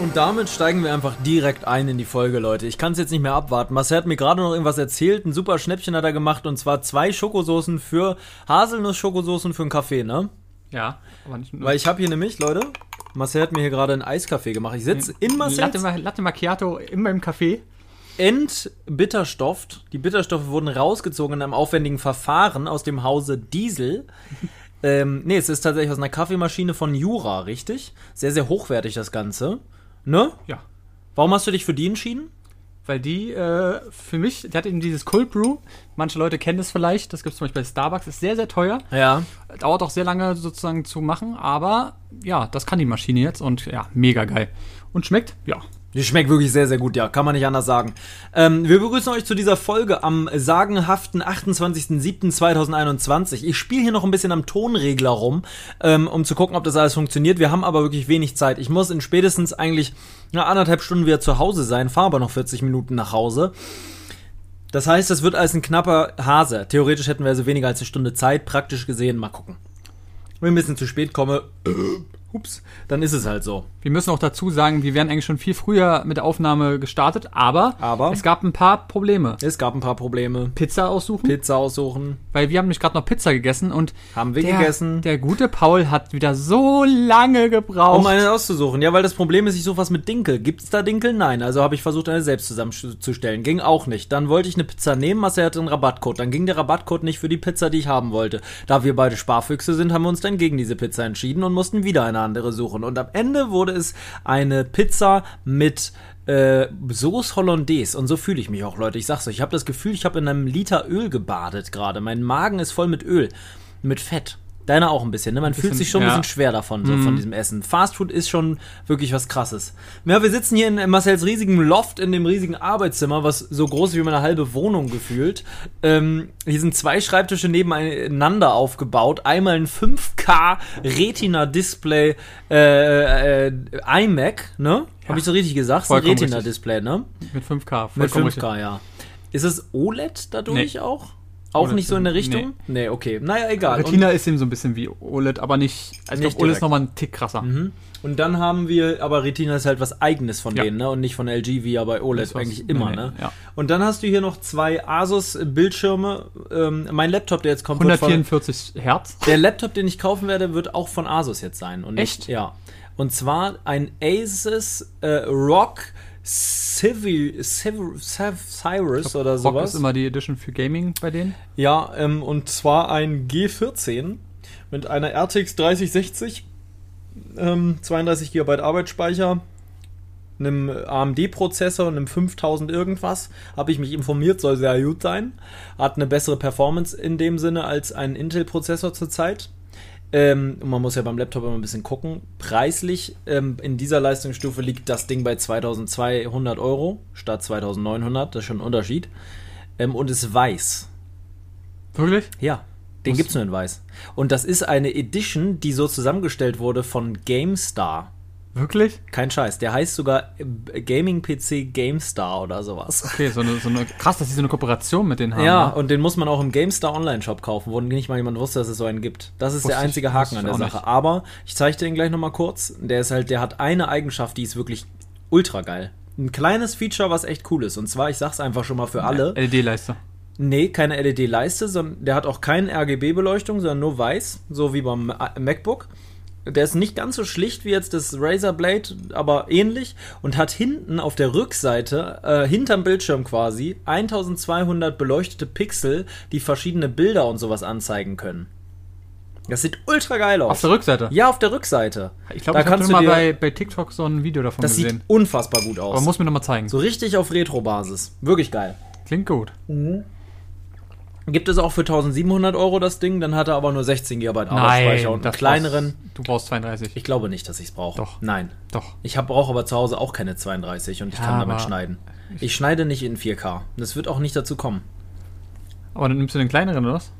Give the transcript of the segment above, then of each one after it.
Und damit steigen wir einfach direkt ein in die Folge, Leute. Ich kann es jetzt nicht mehr abwarten. Marcel hat mir gerade noch irgendwas erzählt. Ein super Schnäppchen hat er gemacht. Und zwar zwei Schokosoßen für Haselnuss-Schokosoßen für einen Kaffee, ne? Ja, aber nicht nur. Weil ich habe hier nämlich, Leute, Marcel hat mir hier gerade einen Eiskaffee gemacht. Ich sitze in Marcel Latte, Latte Macchiato in meinem Café. entbitterstofft. Die Bitterstoffe wurden rausgezogen in einem aufwendigen Verfahren aus dem Hause Diesel. ähm, nee, es ist tatsächlich aus einer Kaffeemaschine von Jura, richtig? Sehr, sehr hochwertig das Ganze. Ne? Ja. Warum hast du dich für die entschieden? Weil die äh, für mich, die hat eben dieses Cold Brew. Manche Leute kennen das vielleicht. Das gibt es zum Beispiel bei Starbucks. Ist sehr, sehr teuer. Ja. Dauert auch sehr lange sozusagen zu machen. Aber ja, das kann die Maschine jetzt. Und ja, mega geil. Und schmeckt, ja. Die schmeckt wirklich sehr, sehr gut, ja, kann man nicht anders sagen. Ähm, wir begrüßen euch zu dieser Folge am sagenhaften 28.07.2021. Ich spiele hier noch ein bisschen am Tonregler rum, ähm, um zu gucken, ob das alles funktioniert. Wir haben aber wirklich wenig Zeit. Ich muss in spätestens eigentlich na, anderthalb Stunden wieder zu Hause sein, fahre aber noch 40 Minuten nach Hause. Das heißt, das wird als ein knapper Hase. Theoretisch hätten wir also weniger als eine Stunde Zeit, praktisch gesehen. Mal gucken. Wenn ich ein bisschen zu spät komme, ups, dann ist es halt so. Wir müssen auch dazu sagen, wir wären eigentlich schon viel früher mit der Aufnahme gestartet. Aber, Aber? es gab ein paar Probleme. Es gab ein paar Probleme. Pizza aussuchen. Pizza aussuchen. weil wir haben nämlich gerade noch Pizza gegessen und Haben wir der, gegessen. Der gute Paul hat wieder so lange gebraucht. Um eine auszusuchen. Ja, weil das Problem ist, ich suche was mit Dinkel. Gibt's da Dinkel? Nein. Also habe ich versucht, eine selbst zusammenzustellen. Ging auch nicht. Dann wollte ich eine Pizza nehmen, Marcel hatte einen Rabattcode. Dann ging der Rabattcode nicht für die Pizza, die ich haben wollte. Da wir beide Sparfüchse sind, haben wir uns dann gegen diese Pizza entschieden und mussten wieder eine andere suchen. Und am Ende wurde es eine Pizza mit äh, Sauce Hollandaise. Und so fühle ich mich auch, Leute. Ich sag's euch, ich habe das Gefühl, ich habe in einem Liter Öl gebadet gerade. Mein Magen ist voll mit Öl. Mit Fett. Deiner auch ein bisschen, ne? Man fühlt sich schon ein ja. bisschen schwer davon, so von diesem Essen. Fastfood ist schon wirklich was krasses. Ja, wir sitzen hier in Marcells riesigem Loft, in dem riesigen Arbeitszimmer, was so groß wie meine halbe Wohnung gefühlt. Ähm, hier sind zwei Schreibtische nebeneinander aufgebaut. Einmal ein 5K Retina-Display äh, äh, iMac, ne? Hab ich so richtig gesagt? Ist ein Vollkommen Retina-Display, ne? mit 5K. Mit vollkommen 5K, ja. Ist es OLED dadurch Nee. auch? Auch OLED nicht so in der nee. Richtung? Nee, okay. Naja, egal. Retina ist eben so ein bisschen wie OLED, aber nicht. Also ich Nicht glaube, OLED ist nochmal ein Tick krasser. Und, und dann haben wir, aber Retina ist halt was eigenes von Ja. denen, ne? Und nicht von LG wie ja bei OLED eigentlich immer, Nee, nee, ne? ja. Und dann hast du hier noch zwei Asus-Bildschirme. Ähm, mein Laptop, der jetzt kommt, wird von, 144 Hertz. der Laptop, den ich kaufen werde, wird auch von Asus jetzt sein. Und nicht, Echt? Ja. Und zwar ein Asus äh, Rock Civi, Civi, Civ- Cyrus oder Rock sowas. ist immer die Edition für Gaming bei denen. Ja, ähm, und zwar ein G14 mit einer RTX 3060, ähm, 32 GB Arbeitsspeicher, einem AMD-Prozessor und einem 5000 irgendwas. Habe ich mich informiert, soll sehr gut sein. Hat eine bessere Performance in dem Sinne als ein Intel-Prozessor zurzeit. Ähm, und man muss ja beim Laptop immer ein bisschen gucken. Preislich ähm, in dieser Leistungsstufe liegt das Ding bei 2200 Euro statt 2900. Das ist schon ein Unterschied. Ähm, und ist weiß. Wirklich? Ja, den Muss- gibt's nur in weiß. Und das ist eine Edition, die so zusammengestellt wurde von GameStar. Wirklich? Kein Scheiß, der heißt sogar äh, Gaming PC GameStar oder sowas. Okay, so eine, so eine krass, dass sie so eine Kooperation mit denen haben. Ja, ne? und den muss man auch im GameStar Online-Shop kaufen, wo nicht mal jemand wusste, dass es so einen gibt. Das ist Wusste der ich- einzige Haken wusste an ich der Sache. nicht. Aber ich zeige dir den gleich nochmal kurz. Der ist halt, der hat eine Eigenschaft, die ist wirklich ultra geil. Ein kleines Feature, was echt cool ist. Und zwar, ich sag's einfach schon mal für alle. LED-Leiste. Nee, keine LED-Leiste, sondern der hat auch keine RGB-Beleuchtung, sondern nur weiß, so wie beim Ma- MacBook. Der ist nicht ganz so schlicht wie jetzt das Razer Blade, aber ähnlich und hat hinten auf der Rückseite, äh, hinterm Bildschirm quasi, 1200 beleuchtete Pixel, die verschiedene Bilder und sowas anzeigen können. Das sieht ultra geil aus. Auf der Rückseite. ja, auf der Rückseite. Ich glaube, Da ich habe kannst mal bei, bei TikTok so ein Video davon Das sieht gesehen. unfassbar gut aus. Aber muss mir nochmal zeigen. so richtig auf Retro-Basis. Wirklich geil. Klingt gut. Gibt es auch für 1700 Euro das Ding, dann hat er aber nur 16 GB Arbeitsspeicher und einen kleineren. brauchst- Du brauchst 32. Ich glaube nicht, dass ich es brauche. Doch. Nein. Doch. Ich brauche aber zu Hause auch keine 32 und ich Ja, kann damit schneiden. Ich schneide nicht in 4K. Das wird auch nicht dazu kommen. Aber dann nimmst du den kleineren, oder was?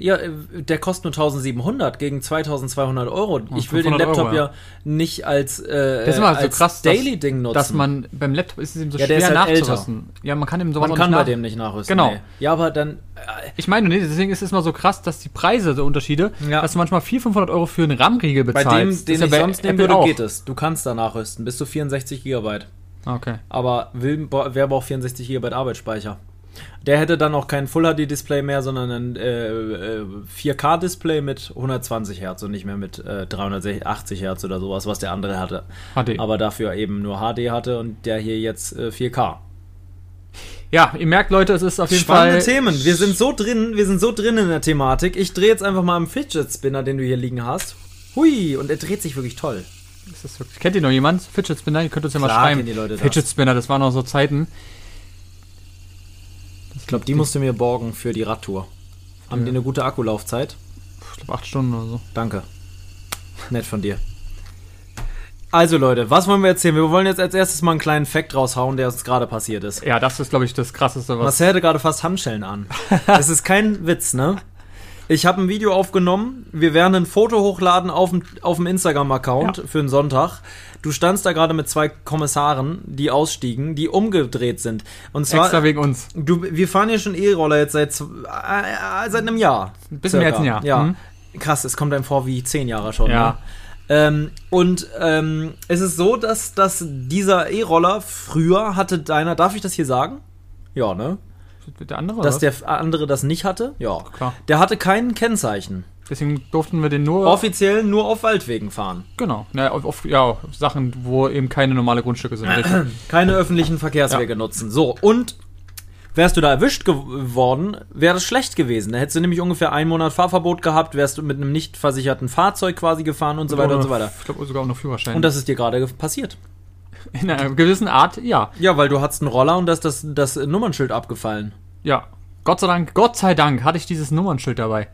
Ja, äh, der kostet nur 1700 gegen 2200 Euro. ich will den 500 Laptop Euro, ja. ja. nicht als, äh, Das ist immer so als krass, dass- Daily-Ding nutzen. Dass man beim Laptop ist es eben so Ja, schwer halt älter. nachzurüsten. Ja, man kann eben sowas man kann nicht bei dem nicht nachrüsten. Genau. Nee. Ja, aber dann. Äh, Ich meine, nee, deswegen ist es immer so krass, dass die Preise, so Unterschiede, Ja. dass du manchmal 400, 500 Euro für einen RAM-Riegel bei bezahlst. dem, Das den ich bei sonst nehmen würde, auch. geht es. Du kannst da nachrüsten. Bis zu 64 GB. Okay. Aber will, wer braucht 64 GB Arbeitsspeicher? Der hätte dann auch kein Full HD Display mehr, sondern ein äh, äh, 4K Display mit 120 Hertz und nicht mehr mit äh, 380 Hertz oder sowas, was der andere hatte. HD. Aber dafür eben nur HD hatte und der hier jetzt äh, 4K. Ja, ihr merkt, Leute, es ist auf jeden Spannende Fall. Themen. Wir sind so drin, wir sind so drin in der Thematik. Ich drehe jetzt einfach mal am Fidget Spinner, den du hier liegen hast. Hui, und er dreht sich wirklich toll. Ist das wirklich, kennt ihr noch jemand? Fidget Spinner? Ihr könnt uns ja mal Klar schreiben. Leute das. Fidget Spinner, das waren noch so Zeiten. Ich glaube, die musst du mir borgen für die Radtour. Haben die eine gute Akkulaufzeit? Ich glaube, acht Stunden oder so. Danke. Nett von dir. Also Leute, was wollen wir erzählen? Wir wollen jetzt als erstes mal einen kleinen Fact raushauen, der uns gerade passiert ist. Ja, das ist, glaube ich, das Krasseste, was. Marcel hatte gerade fast Handschellen an. Das ist kein Witz, ne? Ich habe ein Video aufgenommen. Wir werden ein Foto hochladen auf dem, auf dem Instagram-Account Ja. für den Sonntag. Du standst da gerade mit zwei Kommissaren, die ausstiegen, die umgedreht sind. Und zwar, Extra wegen uns. du, wir fahren ja schon E-Roller jetzt seit, äh, äh, seit einem Jahr. Ein bisschen mehr als ein Jahr. Ja. Mhm. Krass, es kommt einem vor wie zehn Jahre schon. Ja. Ne? Ähm, und ähm, es ist so, dass, dass dieser E-Roller früher hatte deiner, darf ich das hier sagen? Ja, ne? Der andere? Dass der andere das nicht hatte? Ja. Klar. Der hatte kein Kennzeichen. Deswegen durften wir den nur. Offiziell nur auf Waldwegen fahren. genau. Ja, auf, auf, ja, auf Sachen, wo eben keine normale Grundstücke sind. Keine öffentlichen Verkehrswege nutzen. So, und wärst du da erwischt geworden, wäre das schlecht gewesen. Da hättest du nämlich ungefähr einen Monat Fahrverbot gehabt, wärst du mit einem nicht versicherten Fahrzeug quasi gefahren und so weiter und so weiter. Ich glaube sogar auch noch Führerschein. Und das ist dir gerade ge- passiert. in einer gewissen Art, ja. Ja, weil du hattest einen Roller und da ist das, das Nummernschild abgefallen. Ja. Gott sei Dank, Gott sei Dank hatte ich dieses Nummernschild dabei.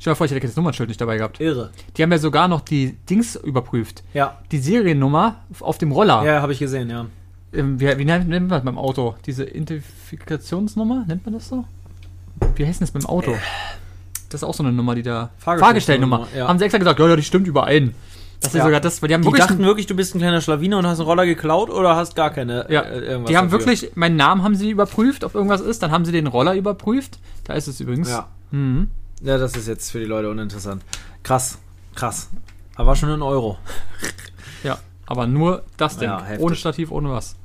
Stell dir vor, ich hätte das Nummernschild nicht dabei gehabt. Irre. Die haben ja sogar noch die Dings überprüft. Ja. Die Seriennummer auf dem Roller. Ja, habe ich gesehen, ja. Ähm, wie, wie nennt man das beim Auto? Diese Identifikationsnummer? Nennt man das so? Wie heißt denn das beim Auto? Das ist auch so eine Nummer, die da. Fahrgestellnummer, Fahrgestellnummer. ja. Haben sie extra gesagt, ja, ja, die stimmt überein. Das ist Ja. sogar das, weil die haben Die wirklich. dachten wirklich, du bist ein kleiner Schlawiner und hast einen Roller geklaut oder hast gar keine ja, äh, irgendwas die haben dafür? wirklich, meinen Namen haben sie überprüft, ob irgendwas ist, dann haben sie den Roller überprüft. Da ist es übrigens. Ja. Mhm. Ja, das ist jetzt für die Leute uninteressant. Krass, krass. Aber war schon ein Euro. Ja, aber nur das Ding. Ja, ohne Stativ, ohne was.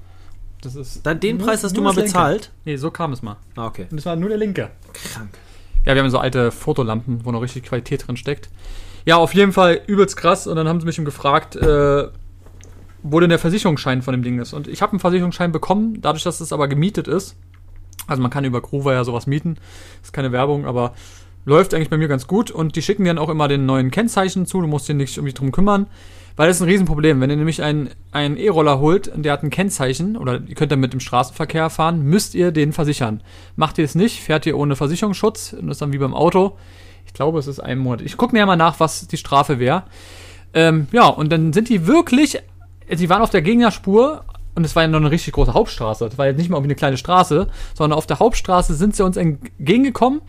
Das ist. Dann den nur- Preis hast du mal das linke. bezahlt? Nee, so kam es mal. Ah, okay. Und das war nur der linke. Krank. Ja, wir haben so alte Fotolampen, wo noch richtig Qualität drin steckt. Ja, auf jeden Fall übelst krass. Und dann haben sie mich eben gefragt, äh, wo denn der Versicherungsschein von dem Ding ist. Und ich habe einen Versicherungsschein bekommen, dadurch, dass es aber gemietet ist. Also man kann über Groover ja sowas mieten. Ist keine Werbung, aber läuft eigentlich bei mir ganz gut. Und die schicken dir dann auch immer den neuen Kennzeichen zu. Du musst dir nicht irgendwie drum kümmern. Weil das ist ein Riesenproblem. Wenn ihr nämlich einen E-Roller holt und der hat ein Kennzeichen oder ihr könnt damit im Straßenverkehr fahren, müsst ihr den versichern. Macht ihr es nicht, fährt ihr ohne Versicherungsschutz und das ist dann wie beim Auto. Ich glaube, es ist ein Monat. Ich gucke mir ja mal nach, was die Strafe wäre. Ähm, ja, und dann sind die wirklich, sie waren auf der Gegnerspur und es war ja noch eine richtig große Hauptstraße. Das war jetzt nicht mal irgendwie eine kleine Straße, sondern auf der Hauptstraße sind sie uns entgegengekommen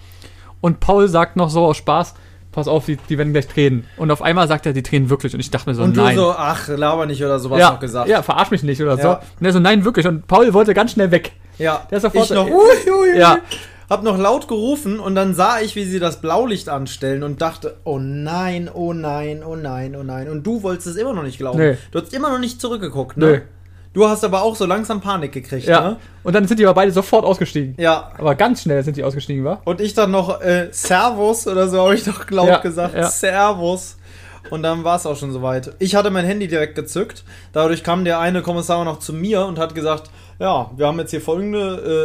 und Paul sagt noch so aus Spaß, pass auf, die, die werden gleich drehen. Und auf einmal sagt er, die drehen wirklich. Und ich dachte mir so, Und nein. du so, ach, laber nicht oder sowas ja, noch gesagt. ja, verarsch mich nicht oder Ja. so. Und er so, nein, wirklich. Und Paul wollte ganz schnell weg. Ja. Der ist sofort- ich noch, ui, ui, ui. Ja. Hab noch laut gerufen und dann sah ich, wie sie das Blaulicht anstellen und dachte, oh nein, oh nein, oh nein, oh nein. Und du wolltest es immer noch nicht glauben. Nee. Du hast immer noch nicht zurückgeguckt, ne? Nö. Du hast aber auch so langsam Panik gekriegt, Ja. ne? Und dann sind die aber beide sofort ausgestiegen. Ja. Aber ganz schnell sind die ausgestiegen, war? Und ich dann noch äh, Servus oder so habe ich doch laut Ja, gesagt. ja. Servus. Und dann war es auch schon soweit. Ich hatte mein Handy direkt gezückt. Dadurch kam der eine Kommissar noch zu mir und hat gesagt, ja, wir haben jetzt hier folgende,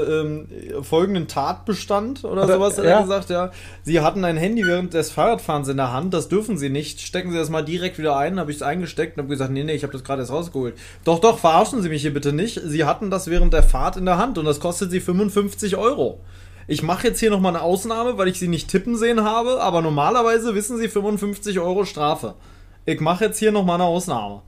äh, ähm, folgenden Tatbestand oder Hat er- sowas, hat ja. er gesagt, ja. Sie hatten ein Handy während des Fahrradfahrens in der Hand, das dürfen Sie nicht. Stecken Sie das mal direkt wieder ein. Habe ich es eingesteckt und habe gesagt, nee, nee, ich habe das gerade erst rausgeholt. Doch, doch, verarschen Sie mich hier bitte nicht. Sie hatten das während der Fahrt in der Hand und das kostet Sie 55 Euro. Ich mache jetzt hier nochmal eine Ausnahme, weil ich sie nicht tippen sehen habe, aber normalerweise wissen sie 55 Euro Strafe. Ich mache jetzt hier nochmal eine Ausnahme.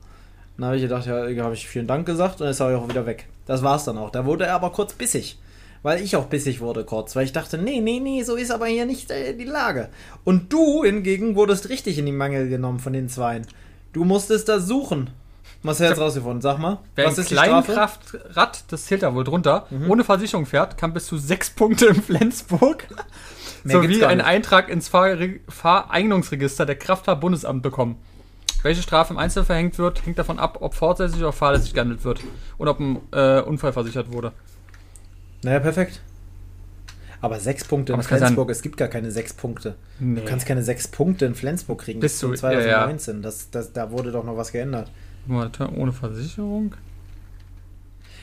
Dann habe ich gedacht, ja, habe ich vielen Dank gesagt und dann ist er auch wieder weg. Das war's dann auch. Da wurde er aber kurz bissig. Weil ich auch bissig wurde kurz, weil ich dachte, nee, nee, nee, so ist aber hier nicht äh, die Lage. Und du hingegen wurdest richtig in die Mangel genommen von den Zweien. Du musstest da suchen. Was hast du jetzt rausgefunden? Sag mal. Wer was ist? Kleinkraftrad, das zählt da wohl drunter, ohne Versicherung fährt, kann bis zu sechs Punkte in Flensburg sowie einen. Eintrag ins Fahr Fahreignungsregister der Kraftfahrtbundesamt bekommen. Welche Strafe im Einzelnen verhängt wird, hängt davon ab, ob fortsätzlich oder fahrlässig gehandelt wird und ob ein äh, Unfall versichert wurde. Naja, perfekt. Aber sechs Punkte in Aber kann Flensburg, es gibt gar keine sechs Punkte. Nee. Du kannst keine sechs Punkte in Flensburg kriegen. Bist zum du- 2019. Das, das, da wurde doch noch was geändert. Warte, ohne Versicherung?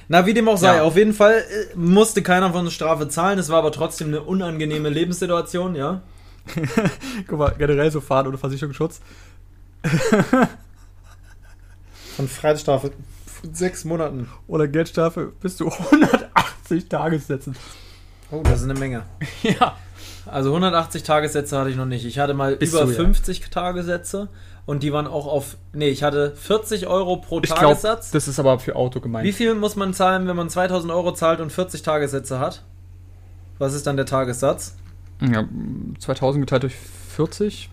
Na, wie dem auch sei, Ja. auf jeden Fall äh, musste keiner von uns Strafe zahlen. Es war aber trotzdem eine unangenehme Lebenssituation, ja. Guck mal, generell so fahren ohne Versicherungsschutz. Von Freiheitsstrafe von sechs Monaten. Oder Geldstrafe bis zu 180 Tagessätzen. Oh, das ist eine Menge. Ja. Also 180 Tagessätze hatte ich noch nicht. Ich hatte mal Bist über du, ja. 50 Tagessätze und die waren auch auf. Nee, ich hatte 40 Euro pro Ich Tagessatz. das ist aber für Auto gemeint. Wie viel muss man zahlen, wenn man 2000 Euro zahlt und 40 Tagessätze hat? Was ist dann der Tagessatz? Ja, 2000 geteilt durch 40.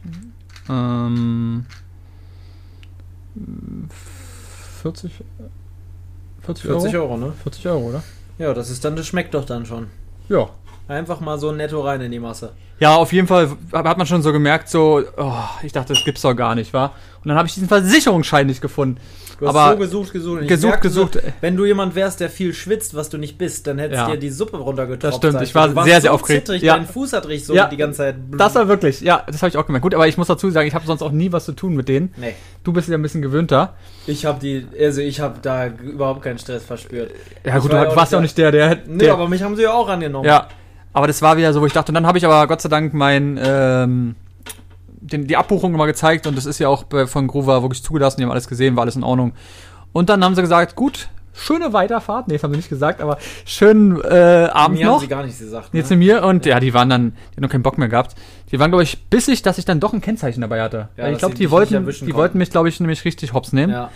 Ähm, 40, 40 Euro? 40 Euro, ne? 40 Euro, oder? Ja, das ist dann, das schmeckt doch dann schon. Ja. Einfach mal so netto rein in die Masse. Ja, auf jeden Fall hat man schon so gemerkt, so, oh, ich dachte, das gibt's doch gar nicht, wa? Und dann habe ich diesen Versicherungsschein nicht gefunden. Du hast Aber so gesucht, gesucht. und gesucht, gesucht. So, wenn du jemand wärst, der viel schwitzt, was du nicht bist, dann hättest Ja. dir die Suppe runtergetropft. Das stimmt, ich war. Du sehr, sehr so aufgeregt. Zittrig, Ja. Dein Fuß hat richtig so Ja. die ganze Zeit. Das war wirklich, ja, das habe ich auch gemerkt. Gut, aber ich muss dazu sagen, ich habe sonst auch nie was zu tun mit denen. Nee. Du bist ja ein bisschen gewöhnter. Ich habe die, also ich habe da überhaupt keinen Stress verspürt. Ja, gut, du warst ja auch nicht der, der. Nee, der aber mich haben sie ja auch angenommen. Ja, aber das war wieder so, wo ich dachte, und dann habe ich aber Gott sei Dank mein, ähm, den, die Abbuchung mal gezeigt und das ist ja auch von Groover wirklich zugelassen, die haben alles gesehen, war alles in Ordnung. Und dann haben sie gesagt, gut, schöne Weiterfahrt, nee, das haben sie nicht gesagt, aber schönen äh, Abend Mir haben noch. sie gar nichts gesagt. Ne? zu mir und ja, die waren dann, die haben noch keinen Bock mehr gehabt. Die waren, glaube ich, bissig, dass ich dann doch ein Kennzeichen dabei hatte. Ja, ich glaube, die wollten, nicht die wollten mich, glaube ich, nämlich richtig hops nehmen. Ja.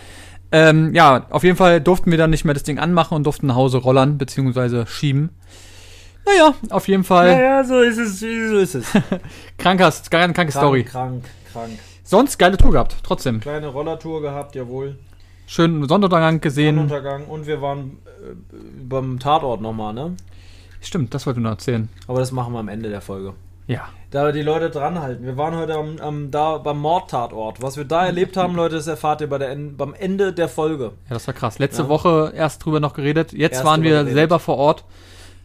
Ähm, ja, auf jeden Fall durften wir dann nicht mehr das Ding anmachen und durften nach Hause rollern, beziehungsweise schieben. Naja, auf jeden Fall. ja, so ist es, so ist es. Kranker, kranke krank, Story. krank, krank. Sonst geile Tour gehabt, trotzdem. Kleine Rollertour gehabt, jawohl. Schönen Sonnenuntergang gesehen. Sonnenuntergang und wir waren äh, beim Tatort nochmal, ne? Stimmt, das wollte ich noch erzählen. Aber das machen wir am Ende der Folge. Ja. Da die Leute dranhalten. Wir waren heute am, am, da beim Mordtatort. Was wir da erlebt haben, Leute, das erfahrt ihr bei der, beim Ende der Folge. Ja, das war krass. Letzte Ja. Woche erst drüber noch geredet. Jetzt Erst waren wir geredet. selber vor Ort,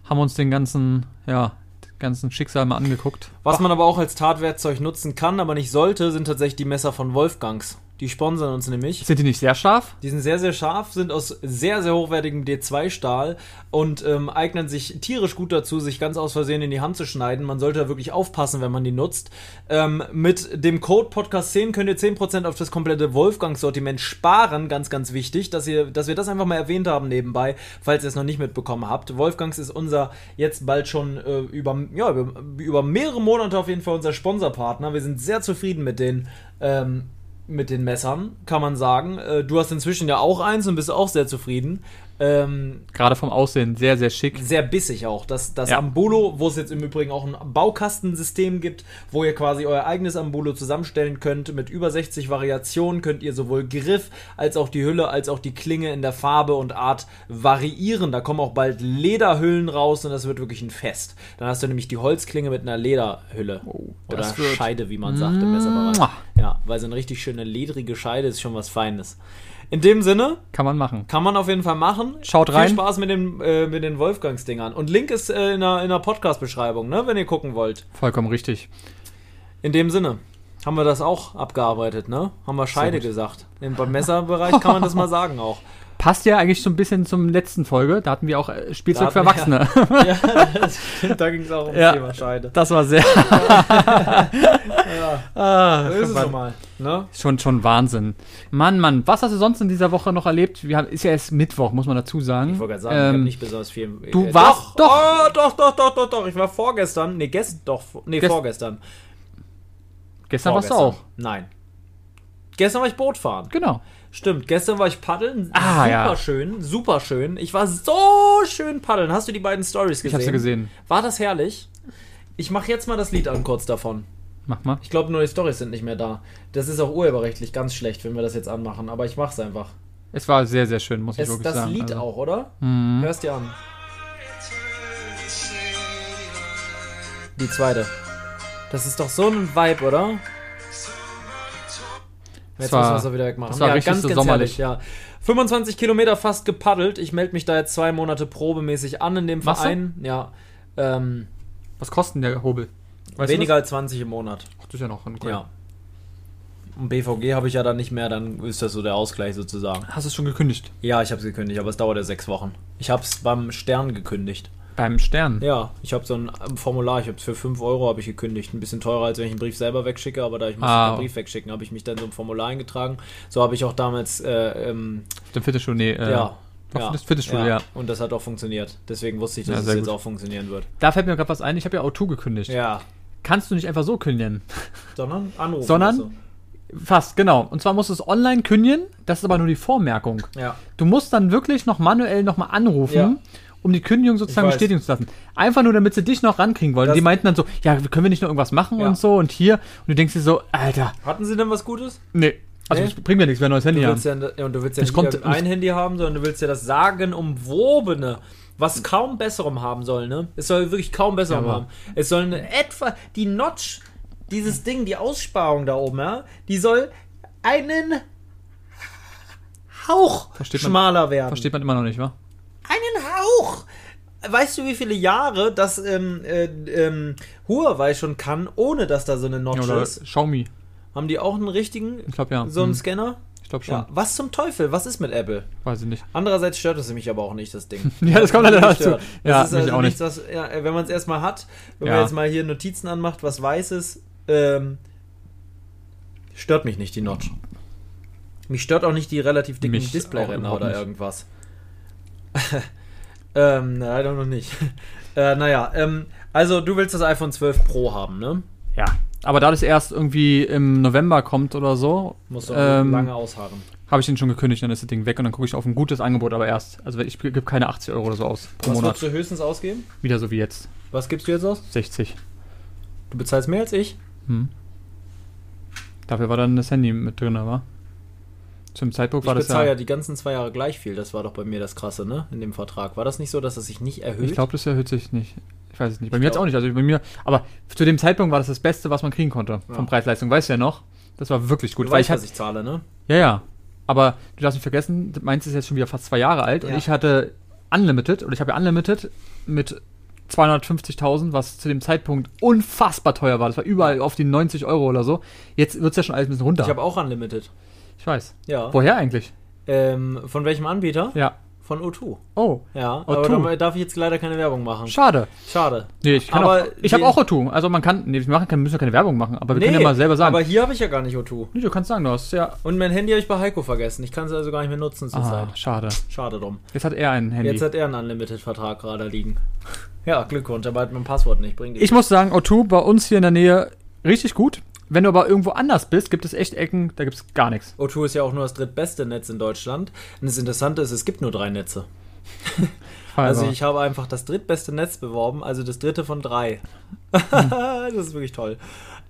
haben uns den ganzen, ja, den ganzen Schicksal mal angeguckt. Was man aber auch als Tatwerkzeug nutzen kann, aber nicht sollte, sind tatsächlich die Messer von Wolfgangs. Die sponsern uns nämlich. Sind die nicht sehr scharf? Die sind sehr, sehr scharf, sind aus sehr, sehr hochwertigem D2-Stahl und ähm, eignen sich tierisch gut dazu, sich ganz aus Versehen in die Hand zu schneiden. Man sollte da wirklich aufpassen, wenn man die nutzt. Ähm, mit dem Code Podcast10 könnt ihr 10% auf das komplette Wolfgang-Sortiment sparen. Ganz, ganz wichtig, dass, ihr, dass wir das einfach mal erwähnt haben nebenbei, falls ihr es noch nicht mitbekommen habt. Wolfgangs ist unser jetzt bald schon äh, über, ja, über, über mehrere Monate auf jeden Fall unser Sponsorpartner. Wir sind sehr zufrieden mit den ähm, mit den Messern, kann man sagen. Äh, du hast inzwischen ja auch eins und bist auch sehr zufrieden. Ähm, Gerade vom Aussehen sehr, sehr schick. sehr bissig auch. Das, das Ja. Ambulo, wo es jetzt im Übrigen auch ein Baukastensystem gibt, wo ihr quasi euer eigenes Ambulo zusammenstellen könnt. Mit über 60 Variationen könnt ihr sowohl Griff als auch die Hülle als auch die Klinge in der Farbe und Art variieren. Da kommen auch bald Lederhüllen raus und das wird wirklich ein Fest. Dann hast du nämlich die Holzklinge mit einer Lederhülle. Oh, Oder Scheide, wie man sagt im Messerbereich. Ja, weil so eine richtig schöne ledrige Scheide ist schon was Feines. In dem Sinne, Kann man machen. kann man auf jeden Fall machen. Schaut rein. Viel Spaß mit den, äh, mit den Wolfgangs-Dingern. Und Link ist äh, in der, in der Podcast-Beschreibung, ne, wenn ihr gucken wollt. Vollkommen richtig. In dem Sinne, haben wir das auch abgearbeitet, ne? Haben wir Scheide gesagt. Im, beim Messerbereich kann man das mal sagen auch. Passt ja eigentlich so ein bisschen zum letzten Folge. Da hatten wir auch äh, Spielzeug für Erwachsene. ja, das, da ging es auch ums Ja. Thema Scheide. Das war sehr. Ja, Ah, so ist es normal. Ne? Schon, schon Wahnsinn. Mann, Mann, was hast du sonst in dieser Woche noch erlebt? Wir haben, ist ja erst Mittwoch, muss man dazu sagen. Ich wollte gerade sagen, ich habe Ähm, nicht besonders viel. du äh, warst- doch, doch. Oh, doch, doch, doch, doch, doch. Ich war vorgestern. Nee, gestern. Doch, nee, Gest- vorgestern. gestern warst du auch. Nein. Gestern war ich Boot fahren. Genau. Stimmt, gestern war ich paddeln. Ah, super ja. schön, super schön. Ich war so schön paddeln. Hast du die beiden Stories gesehen? Ich habe sie gesehen. War das herrlich? Ich mache jetzt mal das Lied an kurz davon. Mach mal. Ich glaube, nur die Stories sind nicht mehr da. Das ist auch urheberrechtlich ganz schlecht, wenn wir das jetzt anmachen. Aber ich mach's einfach. Es war sehr, sehr schön, muss ich Es, wirklich das sagen. Lied Also, auch, oder? Mhm. Hörst dir an. Die zweite. Das ist doch so ein Vibe, oder? Jetzt war- müssen wir es wieder wegmachen. das war richtig so sommerlich. herrlich, ja. 25 Kilometer fast gepaddelt. Ich melde mich da jetzt zwei Monate probemäßig an in dem Machst du? Verein. Ja. Ähm, Was kostet denn der Hobel? Weißt weniger als 20 im Monat. Ach, das ist ja noch ein Ja. Und BVG habe ich ja dann nicht mehr, dann ist das so der Ausgleich sozusagen. Hast du es schon gekündigt? Ja, ich habe es gekündigt, aber es dauert ja sechs Wochen. Ich habe es beim Stern gekündigt. Beim Stern. Ja, ich habe so ein ähm, Formular, ich habe es für 5 Euro habe ich gekündigt. Ein bisschen teurer, als wenn ich einen Brief selber wegschicke, aber da ich muss Ah. den Brief wegschicken, habe ich mich dann so ein Formular eingetragen. So habe ich auch damals, äh, ähm, Auf dem Fitnessstudio, nee. Äh, ja. Auf ja, das Fitnessstudio, ja. Und das hat auch funktioniert. Deswegen wusste ich, dass Ja, es jetzt auch funktionieren wird. Da fällt mir gerade was ein. Ich habe ja O2 gekündigt. Ja. Kannst du nicht einfach so kündigen? Sondern anrufen. Sondern? Fast, genau. Und zwar musst du es online kündigen. Das ist aber nur die Vormerkung. du. Ja. Du musst dann wirklich noch manuell nochmal anrufen, Ja. Um die Kündigung sozusagen bestätigen zu lassen. Einfach nur, damit sie dich noch rankriegen wollen. Das- die meinten dann so, ja, können wir nicht noch irgendwas machen Ja. und so und hier. Und du denkst dir so, Alter, Hatten sie denn was Gutes? nee. Also Nee? bringt mir nichts, wenn wir ein neues Handy willst ja, ja, und du willst ja nicht kommt- ein Handy haben, sondern du willst ja das sagenumwobene, was kaum besserem haben soll, ne? Es soll wirklich kaum besserem Ja, haben. Es soll eine etwa, die Notch, dieses Ding, die Aussparung da oben, ja, die soll einen Hauch schmaler werden. Versteht man immer noch nicht, wa? Einen Hauch! Weißt du, wie viele Jahre das ähm, äh, ähm, Huawei schon kann, ohne dass da so eine Notch Ja, ist? Xiaomi. Haben die auch einen richtigen, Ich glaube ja. so einen Hm, Scanner? Ich glaube schon. Ja. Was zum Teufel? Was ist mit Apple? Weiß ich nicht. Andererseits stört es mich aber auch nicht, das Ding. Ja, das kommt leider dazu. Ja, das ist mich also auch nichts, was, ja, wenn man es erstmal hat, wenn man Ja. jetzt mal hier Notizen anmacht, was Weißes, ähm, stört mich nicht die Notch. Mich stört auch nicht die relativ dicken Displayränder oder nicht. irgendwas. ähm, leider noch nicht. äh, naja, ähm, also du willst das iPhone 12 Pro haben, ne? Ja. Aber da das erst irgendwie im November kommt oder so, Musst du Ähm, lange ausharren. habe ich den schon gekündigt, dann ist das Ding weg und dann gucke ich auf ein gutes Angebot, aber erst. Also ich gebe keine 80 Euro oder so aus pro Was Monat. würdest du höchstens ausgeben? Wieder so wie jetzt. Was gibst du jetzt aus? 60. Du bezahlst mehr als ich? Hm. Dafür war dann das Handy mit drin, war. Zum Zeitpunkt Ich war das bezahle ja. ja die ganzen zwei Jahre gleich viel. Das war doch bei mir das Krasse, ne? In dem Vertrag. War das nicht so, dass es sich nicht erhöht? Ich glaube, das erhöht sich nicht. Ich weiß es nicht. Bei Ich mir jetzt auch nicht. Also bei mir, aber zu dem Zeitpunkt war das das Beste, was man kriegen konnte. Ja. Von Preis-Leistung. Weißt du ja noch? Das war wirklich gut. du weil weißt, ich was hatte, ich zahle, ne? ja, ja. Aber du darfst nicht vergessen, meins ist jetzt schon wieder fast zwei Jahre alt und Ja. ich hatte Unlimited und ich habe ja Unlimited mit 250.000, was zu dem Zeitpunkt unfassbar teuer war. Das war überall auf die 90 Euro oder so. Jetzt wird es ja schon alles ein bisschen runter. Ich habe auch Unlimited. Ich weiß. Ja. Woher eigentlich? Ähm, von welchem Anbieter? Ja. Von O2. Oh, Ja, O2. aber da darf ich jetzt leider keine Werbung machen. schade. Schade. Nee, ich kann Aber auch, ich habe auch O2. Also man kann, nee, wir machen, können- müssen ja keine Werbung machen, aber wir können ja mal selber sagen. aber hier habe ich ja gar nicht O2. nee, du kannst sagen, du hast ja. Und mein Handy habe ich bei Heiko vergessen. Ich kann es also gar nicht mehr nutzen Ah, zurzeit. schade. Schade drum. Jetzt hat er ein Handy. Jetzt hat er einen Unlimited-Vertrag gerade liegen. Ja, Glückwunsch, aber hat mein Passwort nicht. Bringt ich muss sagen, O2 bei uns hier in der Nähe richtig gut. Wenn du aber irgendwo anders bist, gibt es echt Ecken, da gibt es gar nichts. O2 ist ja auch nur das drittbeste Netz in Deutschland. Und das Interessante ist, es gibt nur drei Netze. Also ich habe einfach das drittbeste Netz beworben, also das dritte von drei. das ist wirklich toll.